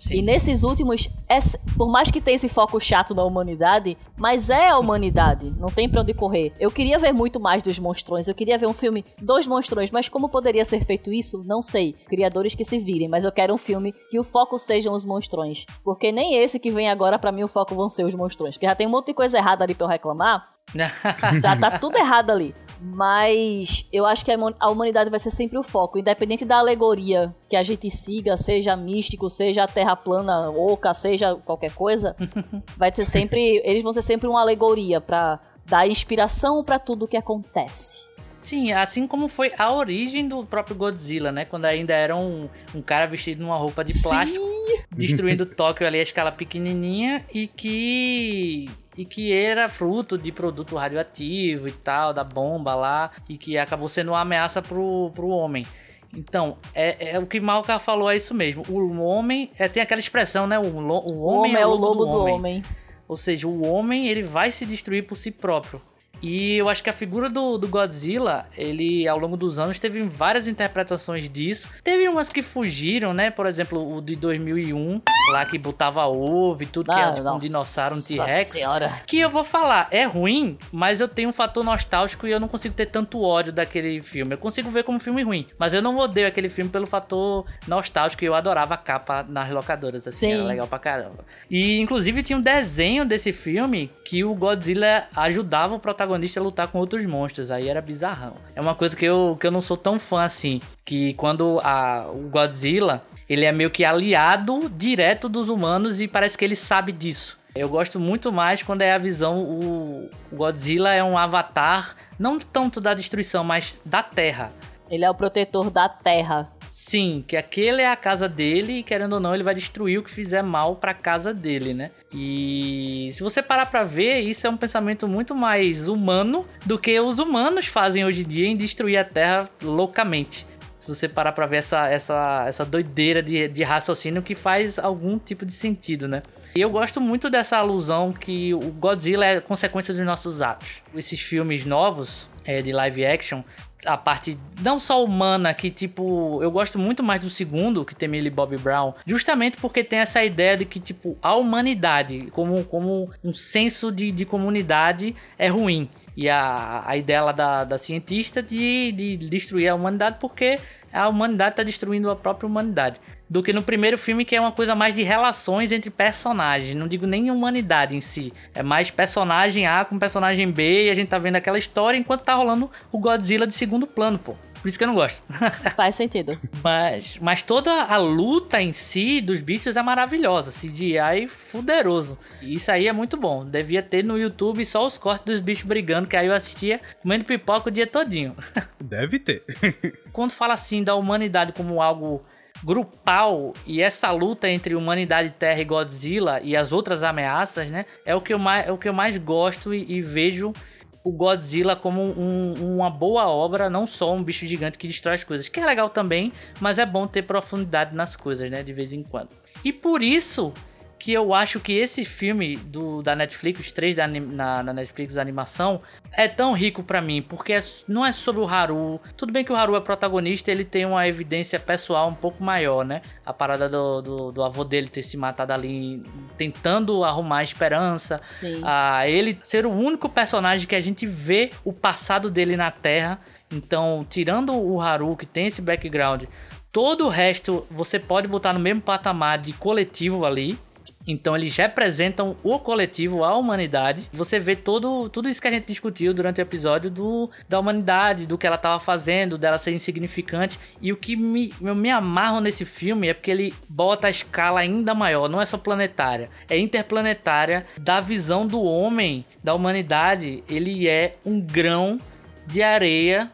Sim. E nesses últimos, é, por mais que tenha esse foco chato na humanidade, mas é a humanidade, não tem pra onde correr. Eu queria ver muito mais dos monstrões, eu queria ver um filme dos monstrões, mas como poderia ser feito isso? Não sei. Criadores que se virem, mas eu quero um filme que o foco sejam os monstrões. Porque nem esse que vem agora, para mim, o foco vão ser os monstrões. Porque já tem um monte de coisa errada ali pra eu reclamar. já tá tudo errado ali. Mas eu acho que a humanidade vai ser sempre o foco, independente da alegoria que a gente siga, seja místico, seja a terra plana, oca, seja qualquer coisa, vai ter sempre, eles vão ser sempre uma alegoria para dar inspiração para tudo o que acontece. Sim, assim como foi a origem do próprio Godzilla, né? Quando ainda era um, um cara vestido numa roupa de plástico, Sim. destruindo Tóquio ali a escala pequenininha e que e que era fruto de produto radioativo e tal, da bomba lá, e que acabou sendo uma ameaça pro, pro homem. Então, é, é o que Malca falou, é isso mesmo. O homem, é, tem aquela expressão, né? O, o, homem, o homem é, é o lobo, do, do homem. homem. Ou seja, o homem ele vai se destruir por si próprio. E eu acho que a figura do, do Godzilla, ele ao longo dos anos teve várias interpretações disso. Teve umas que fugiram, né? Por exemplo, o de 2001, lá que botava ovo e tudo, ah, que era tipo um dinossauro, um T-Rex. Que eu vou falar, é ruim, mas eu tenho um fator nostálgico e eu não consigo ter tanto ódio daquele filme. Eu consigo ver como um filme ruim, mas eu não odeio aquele filme pelo fator nostálgico e eu adorava a capa nas locadoras, assim, Sim. era legal pra caramba. E inclusive tinha um desenho desse filme que o Godzilla ajudava o protagonista protagonista lutar com outros monstros. Aí era bizarrão. É uma coisa que eu, que eu não sou tão fã assim. Que quando a, o Godzilla, ele é meio que aliado direto dos humanos e parece que ele sabe disso. Eu gosto muito mais quando é a visão. O Godzilla é um avatar, não tanto da destruição, mas da Terra. Ele é o protetor da Terra. Sim, que aquele é a casa dele e querendo ou não ele vai destruir o que fizer mal para casa dele, né? E se você parar para ver, isso é um pensamento muito mais humano do que os humanos fazem hoje em dia em destruir a Terra loucamente. Se você parar pra ver essa, essa, essa doideira de, de raciocínio que faz algum tipo de sentido, né? E eu gosto muito dessa alusão que o Godzilla é consequência dos nossos atos. Esses filmes novos, é, de live action, a parte não só humana, que tipo, eu gosto muito mais do segundo, que tem Millie Bobby Brown, justamente porque tem essa ideia de que, tipo, a humanidade, como, como um senso de, de comunidade, é ruim. E a, a ideia lá da, da cientista de, de destruir a humanidade porque a humanidade está destruindo a própria humanidade. Do que no primeiro filme, que é uma coisa mais de relações entre personagens. Não digo nem humanidade em si. É mais personagem A com personagem B e a gente tá vendo aquela história enquanto tá rolando o Godzilla de segundo plano, pô. Por isso que eu não gosto. Faz sentido. mas, mas toda a luta em si dos bichos é maravilhosa. CGI fuderoso. E isso aí é muito bom. Devia ter no YouTube só os cortes dos bichos brigando, que aí eu assistia comendo pipoca o dia todinho. Deve ter. Quando fala assim da humanidade como algo grupal e essa luta entre humanidade, terra e Godzilla e as outras ameaças, né? É o que eu mais, é o que eu mais gosto e, e vejo o Godzilla como um, uma boa obra, não só um bicho gigante que destrói as coisas, que é legal também, mas é bom ter profundidade nas coisas, né, de vez em quando. E por isso que eu acho que esse filme do, da Netflix, os três da, na, na Netflix da animação, é tão rico para mim, porque é, não é sobre o Haru. Tudo bem que o Haru é protagonista, ele tem uma evidência pessoal um pouco maior, né? A parada do, do, do avô dele ter se matado ali, tentando arrumar a esperança. Sim. A ele ser o único personagem que a gente vê o passado dele na Terra. Então, tirando o Haru, que tem esse background, todo o resto você pode botar no mesmo patamar de coletivo ali. Então eles representam o coletivo, a humanidade. Você vê todo, tudo isso que a gente discutiu durante o episódio do, da humanidade, do que ela estava fazendo, dela ser insignificante. E o que me, eu me amarro nesse filme é porque ele bota a escala ainda maior. Não é só planetária, é interplanetária da visão do homem, da humanidade. Ele é um grão de areia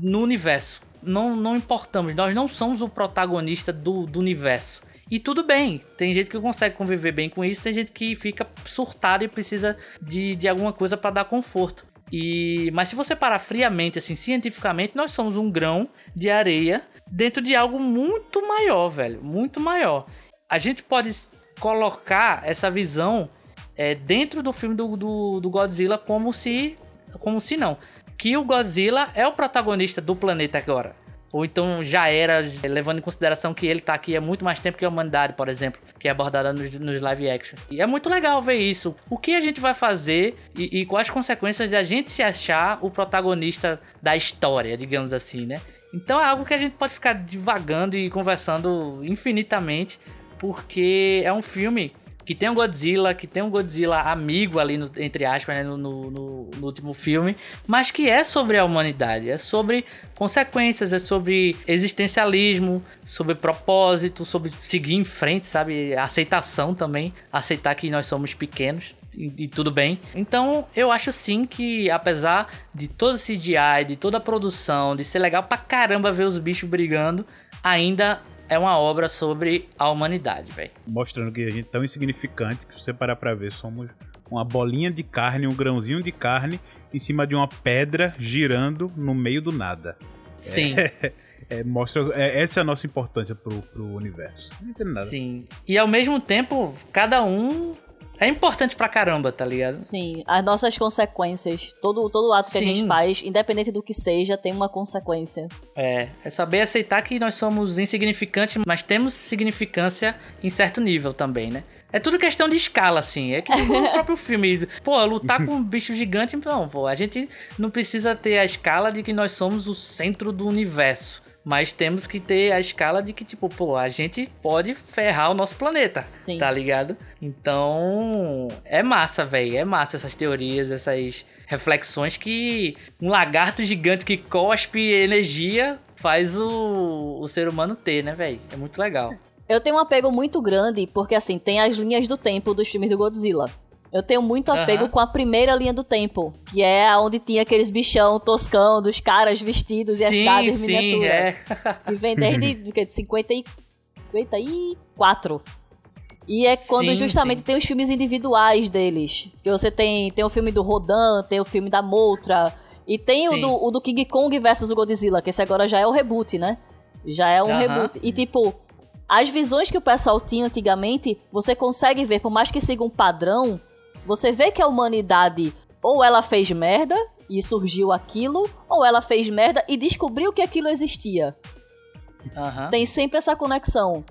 no universo. Não, não importamos, nós não somos o protagonista do, do universo e tudo bem, tem gente que consegue conviver bem com isso, tem gente que fica surtado e precisa de, de alguma coisa para dar conforto. E, mas se você parar friamente, assim, cientificamente, nós somos um grão de areia dentro de algo muito maior, velho, muito maior. A gente pode colocar essa visão é, dentro do filme do, do, do Godzilla como se, como se não, que o Godzilla é o protagonista do planeta agora. Ou então já era, levando em consideração que ele tá aqui há muito mais tempo que a humanidade, por exemplo, que é abordada nos, nos live action. E é muito legal ver isso. O que a gente vai fazer e, e quais as consequências de a gente se achar o protagonista da história, digamos assim, né? Então é algo que a gente pode ficar divagando e conversando infinitamente, porque é um filme que tem um Godzilla, que tem um Godzilla amigo ali, no, entre aspas, né, no, no, no, último filme, mas que é sobre a humanidade, é sobre consequências, é sobre existencialismo, sobre propósito, sobre seguir em frente, sabe? Aceitação também, aceitar que nós somos pequenos. E, e, tudo bem. Então, eu acho sim que, apesar de todo o CGI, de toda a produção, de ser legal pra caramba ver os bichos brigando, ainda é uma obra sobre a humanidade, velho. Mostrando que a gente é tão insignificante que se você parar pra ver, somos uma bolinha de carne, um grãozinho de carne em cima de uma pedra girando no meio do nada. Sim. É, é, mostra, é, essa é a nossa importância pro, pro universo. Não entendo nada. Sim. E ao mesmo tempo, cada um é importante pra caramba, tá ligado? Sim, as nossas consequências. Todo, todo ato que Sim. a gente faz, independente do que seja, tem uma consequência. É, é saber aceitar que nós somos insignificantes, mas temos significância em certo nível também, né? É tudo questão de escala, assim. É que o próprio filme. Pô, lutar com um bicho gigante, não, pô. A gente não precisa ter a escala de que nós somos o centro do universo. Mas temos que ter a escala de que, tipo, pô, a gente pode ferrar o nosso planeta. Sim. Tá ligado? Então, é massa, velho. É massa essas teorias, essas reflexões que um lagarto gigante que cospe energia faz o, o ser humano ter, né, velho? É muito legal. Eu tenho um apego muito grande, porque assim, tem as linhas do tempo dos filmes do Godzilla. Eu tenho muito apego uhum. com a primeira linha do tempo, que é onde tinha aqueles bichão toscão dos caras vestidos e as cidades miniaturas. É. Que vem desde do que, de 50 e, 54. E é quando sim, justamente sim. tem os filmes individuais deles. Que você tem, tem o filme do Rodan, tem o filme da Motra. E tem o do, o do, King Kong versus o Godzilla, que esse agora já é o reboot, né? Já é um uhum, reboot. Sim. E tipo, as visões que o pessoal tinha antigamente, você consegue ver, por mais que siga um padrão, você vê que a humanidade ou ela fez merda e surgiu aquilo, ou ela fez merda e descobriu que aquilo existia. Uhum. Tem sempre essa conexão.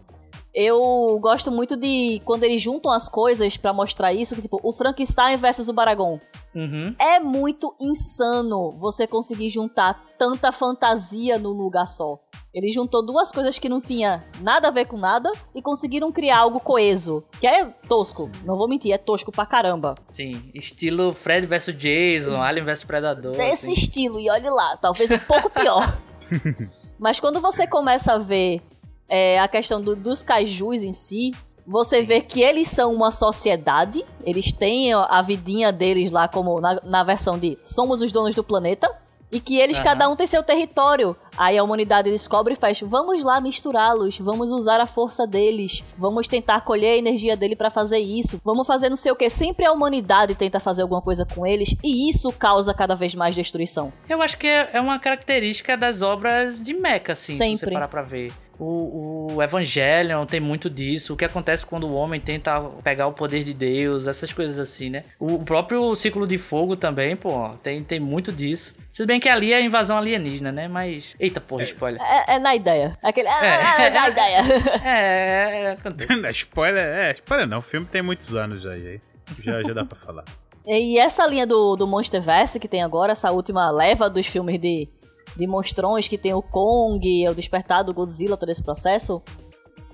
Eu gosto muito de quando eles juntam as coisas para mostrar isso, que tipo, o Frankenstein versus o Baragon. Uhum. É muito insano você conseguir juntar tanta fantasia num lugar só. Ele juntou duas coisas que não tinha nada a ver com nada e conseguiram criar algo coeso. Que é tosco, não vou mentir, é tosco pra caramba. Sim, estilo Fred vs Jason, Alien vs Predador. Desse assim. estilo, e olhe lá, talvez um pouco pior. Mas quando você começa a ver é, a questão do- dos kaijus em si, você vê que eles são uma sociedade, eles têm a vidinha deles lá como na, na versão de somos os donos do planeta, e que eles, Aham. cada um tem seu território. Aí a humanidade descobre e faz, vamos lá misturá-los, vamos usar a força deles, vamos tentar colher a energia dele pra fazer isso, vamos fazer não sei o que. Sempre a humanidade tenta fazer alguma coisa com eles, e isso causa cada vez mais destruição. Eu acho que é é uma característica das obras de Mecha, assim, se você Sempre. parar pra ver. O, o Evangelion tem muito disso. O que acontece quando o homem tenta pegar o poder de Deus, essas coisas assim, né? O próprio Ciclo de Fogo também, pô, tem, tem muito disso. Se bem que ali é a invasão alienígena, né? Mas. Eita porra, spoiler. É, é na ideia. Aquele, é, É. é na ideia. É, é, acontece. spoiler, é, spoiler não, o filme tem muitos anos já, aí. Já, já dá pra falar. E essa linha do, do Monsterverse que tem agora, essa última leva dos filmes de, de monstrões, que tem o Kong, o Despertar do Godzilla, todo esse processo,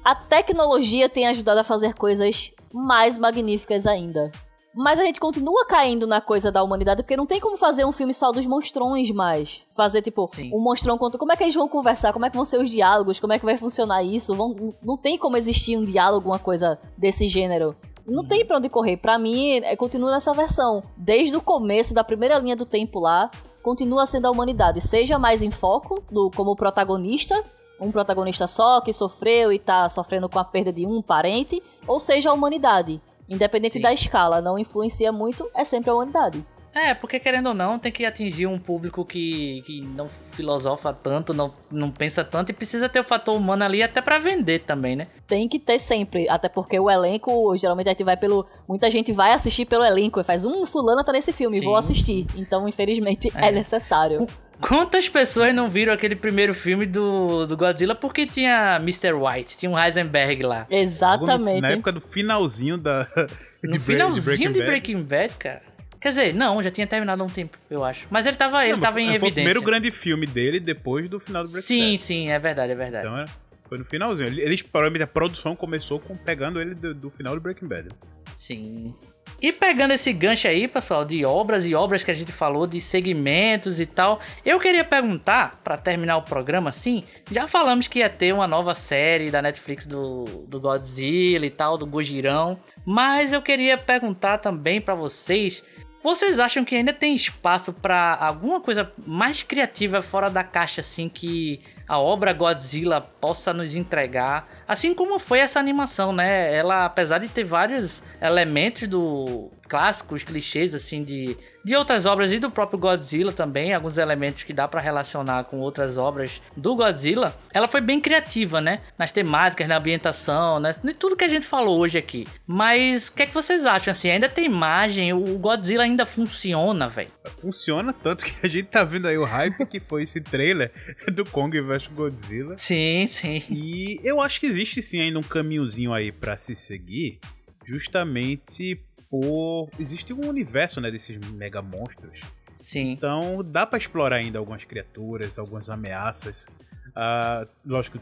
a tecnologia tem ajudado a fazer coisas mais magníficas ainda. Mas a gente continua caindo na coisa da humanidade, porque não tem como fazer um filme só dos monstrões mais. Fazer, tipo, Sim. um monstrão contra. Como é que eles vão conversar? Como é que vão ser os diálogos? Como é que vai funcionar isso? Vão- não tem como existir um diálogo, uma coisa desse gênero. Não tem pra onde correr. Pra mim, é, continua nessa versão. Desde o começo, da primeira linha do tempo lá, continua sendo a humanidade. Seja mais em foco, do, como protagonista, um protagonista só que sofreu e tá sofrendo com a perda de um parente, ou seja a humanidade. Independente Sim. da escala, não influencia muito, é sempre a humanidade. É, porque querendo ou não, tem que atingir um público que, que não filosofa tanto, não, não pensa tanto e precisa ter o fator humano ali até pra vender também, né? Tem que ter sempre, até porque o elenco, geralmente a gente vai pelo. Muita gente vai assistir pelo elenco e faz, um fulano tá nesse filme, Sim. vou assistir. Então, infelizmente, é, É. necessário. Quantas pessoas não viram aquele primeiro filme do, do Godzilla porque tinha Mr. White, tinha um Heisenberg lá? Exatamente. Na época do finalzinho da. No de Bre- finalzinho de Bad. Breaking Bad, cara. Quer dizer, não, já tinha terminado há um tempo, eu acho. Mas ele tava, ele Não, tava em foi, foi o evidência. primeiro grande filme dele depois do final do Breaking Sim, Bad. sim, é verdade, é verdade. Então é, foi no finalzinho. Eles, provavelmente, a produção começou com, pegando ele do, do final do Breaking Bad. Sim. E pegando esse gancho aí, pessoal, de obras e obras que a gente falou, de segmentos e tal, eu queria perguntar, pra terminar o programa assim, já falamos que ia ter uma nova série da Netflix do, do Godzilla e tal, do Gojirão, mas eu queria perguntar também pra vocês, vocês acham que ainda tem espaço pra alguma coisa mais criativa fora da caixa assim que a obra Godzilla possa nos entregar, assim como foi essa animação, né? Ela, apesar de ter vários elementos do clássicos, clichês assim de, de outras obras e do próprio Godzilla também, alguns elementos que dá pra relacionar com outras obras do Godzilla, ela foi bem criativa, né? Nas temáticas, na ambientação, né? em tudo que a gente falou hoje aqui. Mas o que é que vocês acham assim? Ainda tem imagem, o Godzilla ainda funciona, velho. Funciona tanto que a gente tá vendo aí o hype que foi esse trailer do Kong vs Godzilla. Sim, sim. E eu acho que existe sim ainda um caminhozinho aí pra se seguir, justamente por existe um universo, né, desses mega monstros. Sim. Então dá pra explorar ainda algumas criaturas, algumas ameaças. Ah, lógico,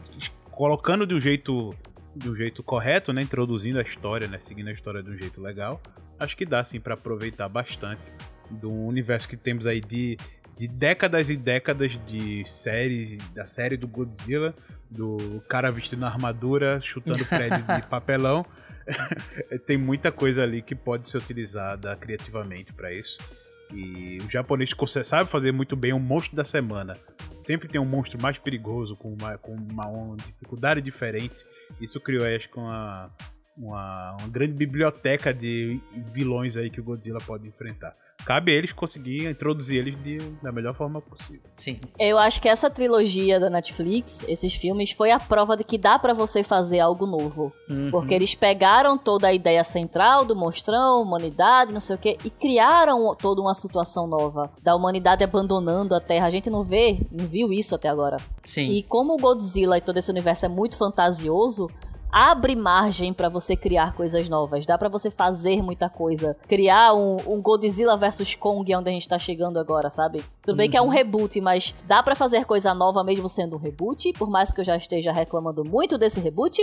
colocando de um jeito de um jeito correto, né, introduzindo a história, né, seguindo a história de um jeito legal. Acho que dá sim pra aproveitar bastante do universo que temos aí de, de décadas e décadas de séries, da série do Godzilla, do cara vestindo armadura, chutando prédio de papelão. Tem muita coisa ali que pode ser utilizada criativamente pra isso. E o japonês sabe fazer muito bem um monstro da semana. Sempre tem um monstro mais perigoso, com uma, com uma dificuldade diferente. Isso criou, acho que, uma, uma, uma grande biblioteca de vilões aí que o Godzilla pode enfrentar. Cabe a eles conseguir introduzir eles de, da melhor forma possível. Sim. Eu acho que essa trilogia da Netflix, esses filmes, foi a prova de que dá pra você fazer algo novo. Uhum. Porque eles pegaram toda a ideia central do monstrão, humanidade, não sei o quê, e criaram toda uma situação nova da humanidade abandonando a Terra. A gente não vê, não viu isso até agora. Sim. E como o Godzilla e todo esse universo é muito fantasioso, abre margem para você criar coisas novas, dá para você fazer muita coisa, criar um, um Godzilla versus Kong, onde a gente tá chegando agora, sabe? Tudo bem que é um reboot, mas dá para fazer coisa nova mesmo sendo um reboot, por mais que eu já esteja reclamando muito desse reboot.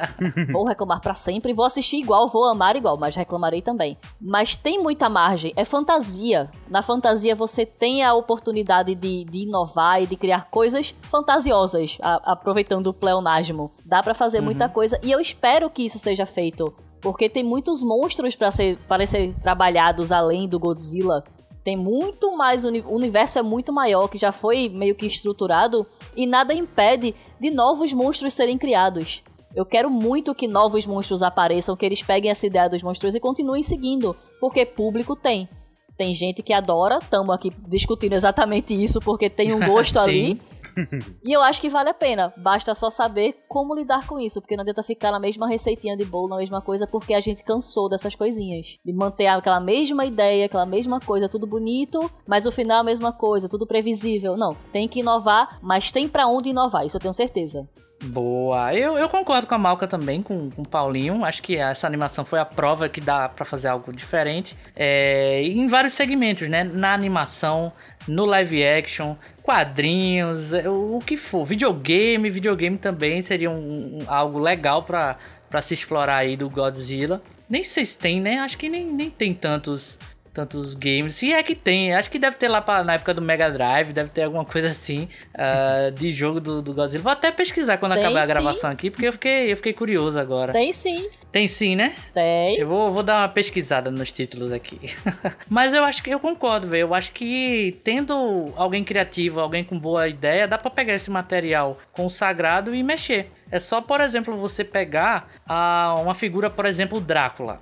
vou reclamar para sempre, vou assistir igual, vou amar igual, mas reclamarei também. Mas tem muita margem, é fantasia. Na fantasia você tem a oportunidade de, de inovar e de criar coisas fantasiosas, a, aproveitando o pleonasmo. Dá para fazer uhum. muita coisa e eu espero que isso seja feito. Porque tem muitos monstros para ser, ser trabalhados além do Godzilla. Tem muito mais. O universo é muito maior, que já foi meio que estruturado. E nada impede de novos monstros serem criados. Eu quero muito que novos monstros apareçam, que eles peguem essa ideia dos monstros e continuem seguindo. Porque público tem. Tem gente que adora, estamos aqui discutindo exatamente isso, porque tem um gosto ali e eu acho que vale a pena. Basta só saber como lidar com isso, porque não adianta ficar na mesma receitinha de bolo, na mesma coisa, porque a gente cansou dessas coisinhas. De manter aquela mesma ideia, aquela mesma coisa, tudo bonito, mas o final é a mesma coisa, tudo previsível. Não, tem que inovar, mas tem para onde inovar, isso eu tenho certeza. Boa. Eu, eu concordo com a Malca também, com, com o Paulinho. Acho que essa animação foi a prova que dá para fazer algo diferente. É, em vários segmentos, né? Na animação, no live action, quadrinhos, é, o, que for. Videogame, videogame também seria um, um algo legal para se explorar aí do Godzilla. Nem sei se tem, né? Acho que nem, nem tem tantos tantos games. Se é que tem, acho que deve ter lá pra, na época do Mega Drive, deve ter alguma coisa assim uh, de jogo do, do Godzilla. Vou até pesquisar quando tem acabar sim. a gravação aqui, porque eu fiquei, eu fiquei curioso agora. Tem sim. Tem sim, né? Tem. Eu vou, vou dar uma pesquisada nos títulos aqui. Mas eu acho que eu concordo, velho. Eu acho que tendo alguém criativo, alguém com boa ideia, dá para pegar esse material consagrado e mexer. É só, por exemplo, você pegar a, uma figura, por exemplo, Drácula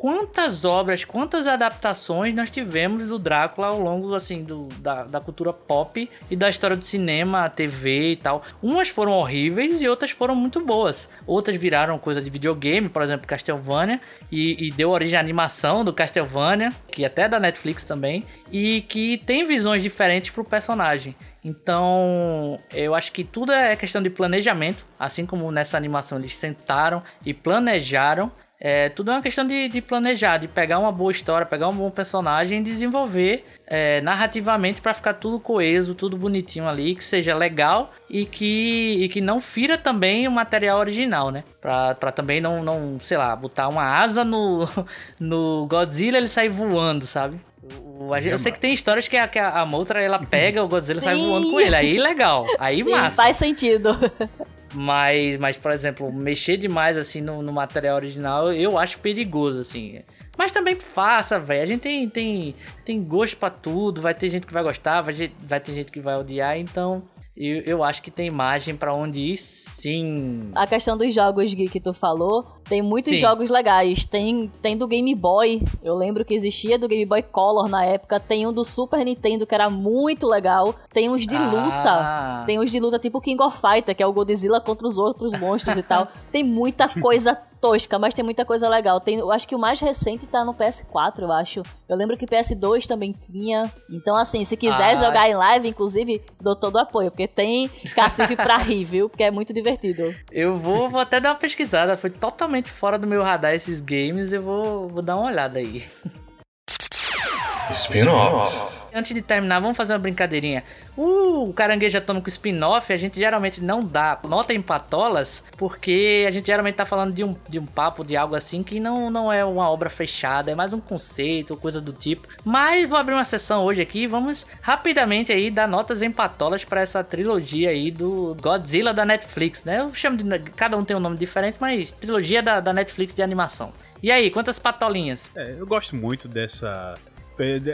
quantas obras, quantas adaptações nós tivemos do Drácula ao longo assim do, da, da cultura pop e da história do cinema, TV e tal. Umas foram horríveis e outras foram muito boas. Outras viraram coisa de videogame, por exemplo, Castlevania, e, e deu origem à animação do Castlevania, que até é da Netflix também, e que tem visões diferentes pro personagem. Então, eu acho que tudo é questão de planejamento, assim como nessa animação eles sentaram e planejaram é, tudo é uma questão de, de, planejar, de pegar uma boa história, pegar um bom personagem e desenvolver é, narrativamente para ficar tudo coeso, tudo bonitinho ali, que seja legal e que, e que não fira também o material original, né? Pra, pra também não, não, sei lá, botar uma asa no, no Godzilla e ele sair voando, sabe? O, eu sei que tem histórias que a, que a Motra ela pega o Godzilla e sai voando com ele. Aí legal. Aí Sim, massa. Faz sentido. Mas, mas, por exemplo, mexer demais assim no, no material original eu acho perigoso, assim. Mas também faça, velho. A gente tem, tem, tem gosto para tudo. Vai ter gente que vai gostar, vai, vai ter gente que vai odiar. Então, eu, eu acho que tem imagem para onde ir sim. A questão dos jogos Gui que tu falou, tem muitos sim. jogos legais. Tem, tem do Game Boy, eu lembro que existia do Game Boy Color na época. Tem um do Super Nintendo que era muito legal. Tem uns de ah. luta. Tem uns de luta tipo King of Fighter, que é o Godzilla contra os outros monstros e tal. Tem muita coisa tosca, mas tem muita coisa legal. Tem, eu acho que o mais recente tá no PS4, eu acho. Eu lembro que PS2 também tinha. Então, assim, se quiser ah. jogar em live, inclusive, dou todo o apoio, porque tem cacife pra rir, viu? Porque é muito divertido. Eu vou, vou até dar uma pesquisada. Foi totalmente fora do meu radar esses games. Eu vou, vou dar uma olhada aí. Spin-off. Antes de terminar, vamos fazer uma brincadeirinha. O caranguejo atômico spin-off, a gente geralmente não dá nota em patolas, porque a gente geralmente tá falando de um, de um papo, de algo assim, que não, não é uma obra fechada, é mais um conceito, coisa do tipo. Mas vou abrir uma sessão hoje aqui, vamos rapidamente aí dar notas em patolas para essa trilogia aí do Godzilla da Netflix, né? Eu chamo de. Cada um tem um nome diferente, mas trilogia da, da Netflix de animação. E aí, quantas patolinhas? É, eu gosto muito dessa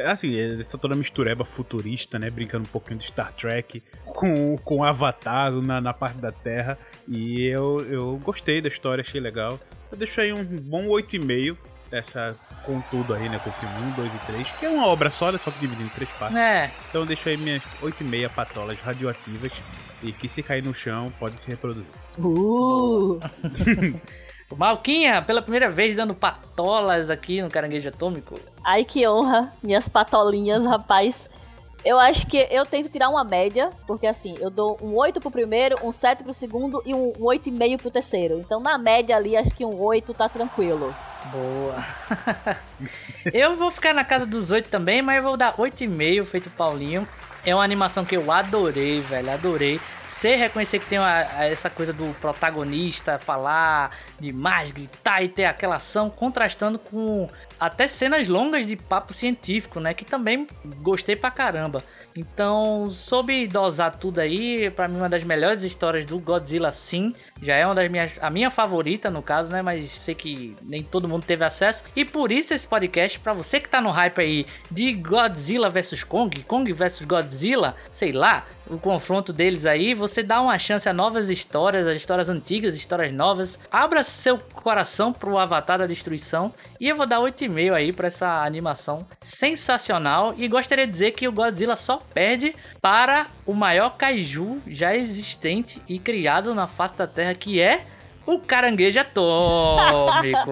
assim, essa toda mistureba futurista, né? Brincando um pouquinho de Star Trek com, com Avatar na, na parte da Terra. E eu, eu gostei da história, achei legal. Eu deixo aí um bom 8,5 essa com tudo aí, né? Com o filme 1, 2 e 3, que é uma obra só, né, só que dividido em três partes. É. Então eu deixo aí minhas 8,5 patolas radioativas e que se cair no chão pode se reproduzir. Uh! Malquinha, pela primeira vez dando patolas aqui no Caranguejo Atômico. Ai, que honra, minhas patolinhas, rapaz. Eu acho que eu tento tirar uma média, porque assim, eu dou um 8 pro primeiro, um 7 pro segundo e um 8,5 pro terceiro. Então, na média ali, acho que um 8 tá tranquilo. Boa. eu vou ficar na casa dos 8 também, mas eu vou dar 8,5, feito Paulinho. É uma animação que eu adorei, velho, adorei. Você reconhecer que tem uma, essa coisa do protagonista falar demais, gritar e ter aquela ação, contrastando com até cenas longas de papo científico, né? Que também gostei pra caramba. Então, soube dosar tudo aí. Pra mim, uma das melhores histórias do Godzilla, sim. Já é uma das minhas. A minha favorita, no caso, né? Mas sei que nem todo mundo teve acesso. E por isso esse podcast, pra você que tá no hype aí de Godzilla vs Kong, Kong vs Godzilla, sei lá, o confronto deles aí, você dá uma chance a novas histórias, as histórias antigas, histórias novas. Abra seu coração pro Avatar da Destruição. E eu vou dar 8,5 aí pra essa animação sensacional. E gostaria de dizer que o Godzilla só perde para o maior kaiju já existente e criado na face da Terra, que é o caranguejo atômico.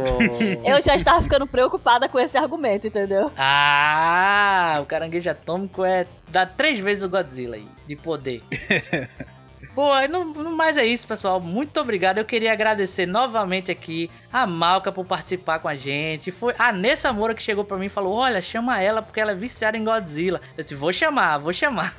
Eu já estava ficando preocupada com esse argumento, entendeu? Ah, o caranguejo atômico é dá três vezes o Godzilla aí de poder. Pô, no, no mais é isso, pessoal. Muito obrigado. Eu queria agradecer novamente aqui a Malca por participar com a gente. Foi a Nessa Moura que chegou pra mim e falou: Olha, chama ela porque ela é viciada em Godzilla. Eu disse: Vou chamar, vou chamar.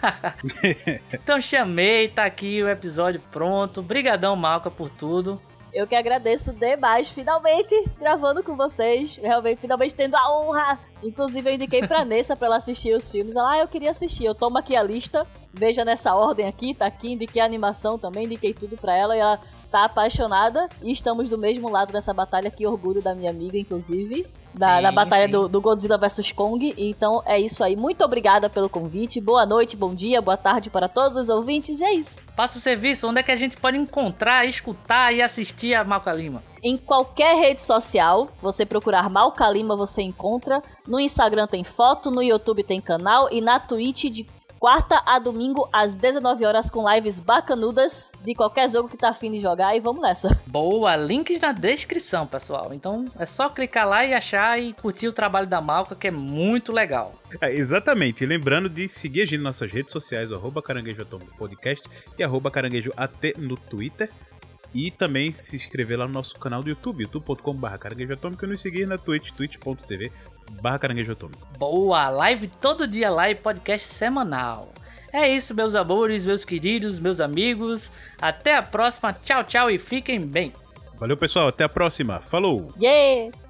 então chamei, tá aqui o episódio pronto. Brigadão, Malca, por tudo. Eu que agradeço demais, finalmente gravando com vocês. Realmente, finalmente tendo a honra. Inclusive, eu indiquei pra Nessa pra ela assistir os filmes. Ela, ah, eu queria assistir. Eu tomo aqui a lista. Veja nessa ordem aqui, tá aqui. Indiquei a animação também, indiquei tudo pra ela. E ela tá apaixonada. E estamos do mesmo lado dessa batalha. Que orgulho da minha amiga, inclusive. Da, sim, da batalha do, do, Godzilla vs Kong. Então é isso aí. Muito obrigada pelo convite. Boa noite, bom dia, boa tarde para todos os ouvintes. E é isso. Passa o serviço. Onde é que a gente pode encontrar, escutar e assistir a Malca Lima? Em qualquer rede social, você procurar Malca Lima, você encontra. No Instagram tem foto, no YouTube tem canal e na Twitch de quarta a domingo às 19 horas com lives bacanudas de qualquer jogo que tá afim de jogar e vamos nessa. Boa, links na descrição, pessoal. Então é só clicar lá e achar e curtir o trabalho da Malca, que é muito legal. É, exatamente. E lembrando de seguir a gente nas nossas redes sociais, arroba Caranguejo Podcast e arroba Caranguejo AT no Twitter. E também se inscrever lá no nosso canal do YouTube, youtube.com.br caranguejo atômico e nos seguir na Twitch, twitch.tv barra caranguejo atômico. Boa! Live todo dia lá e podcast semanal. É isso, meus amores, meus queridos, meus amigos. Até a próxima. Tchau, tchau e fiquem bem. Valeu, pessoal. Até a próxima. Falou! Yeah!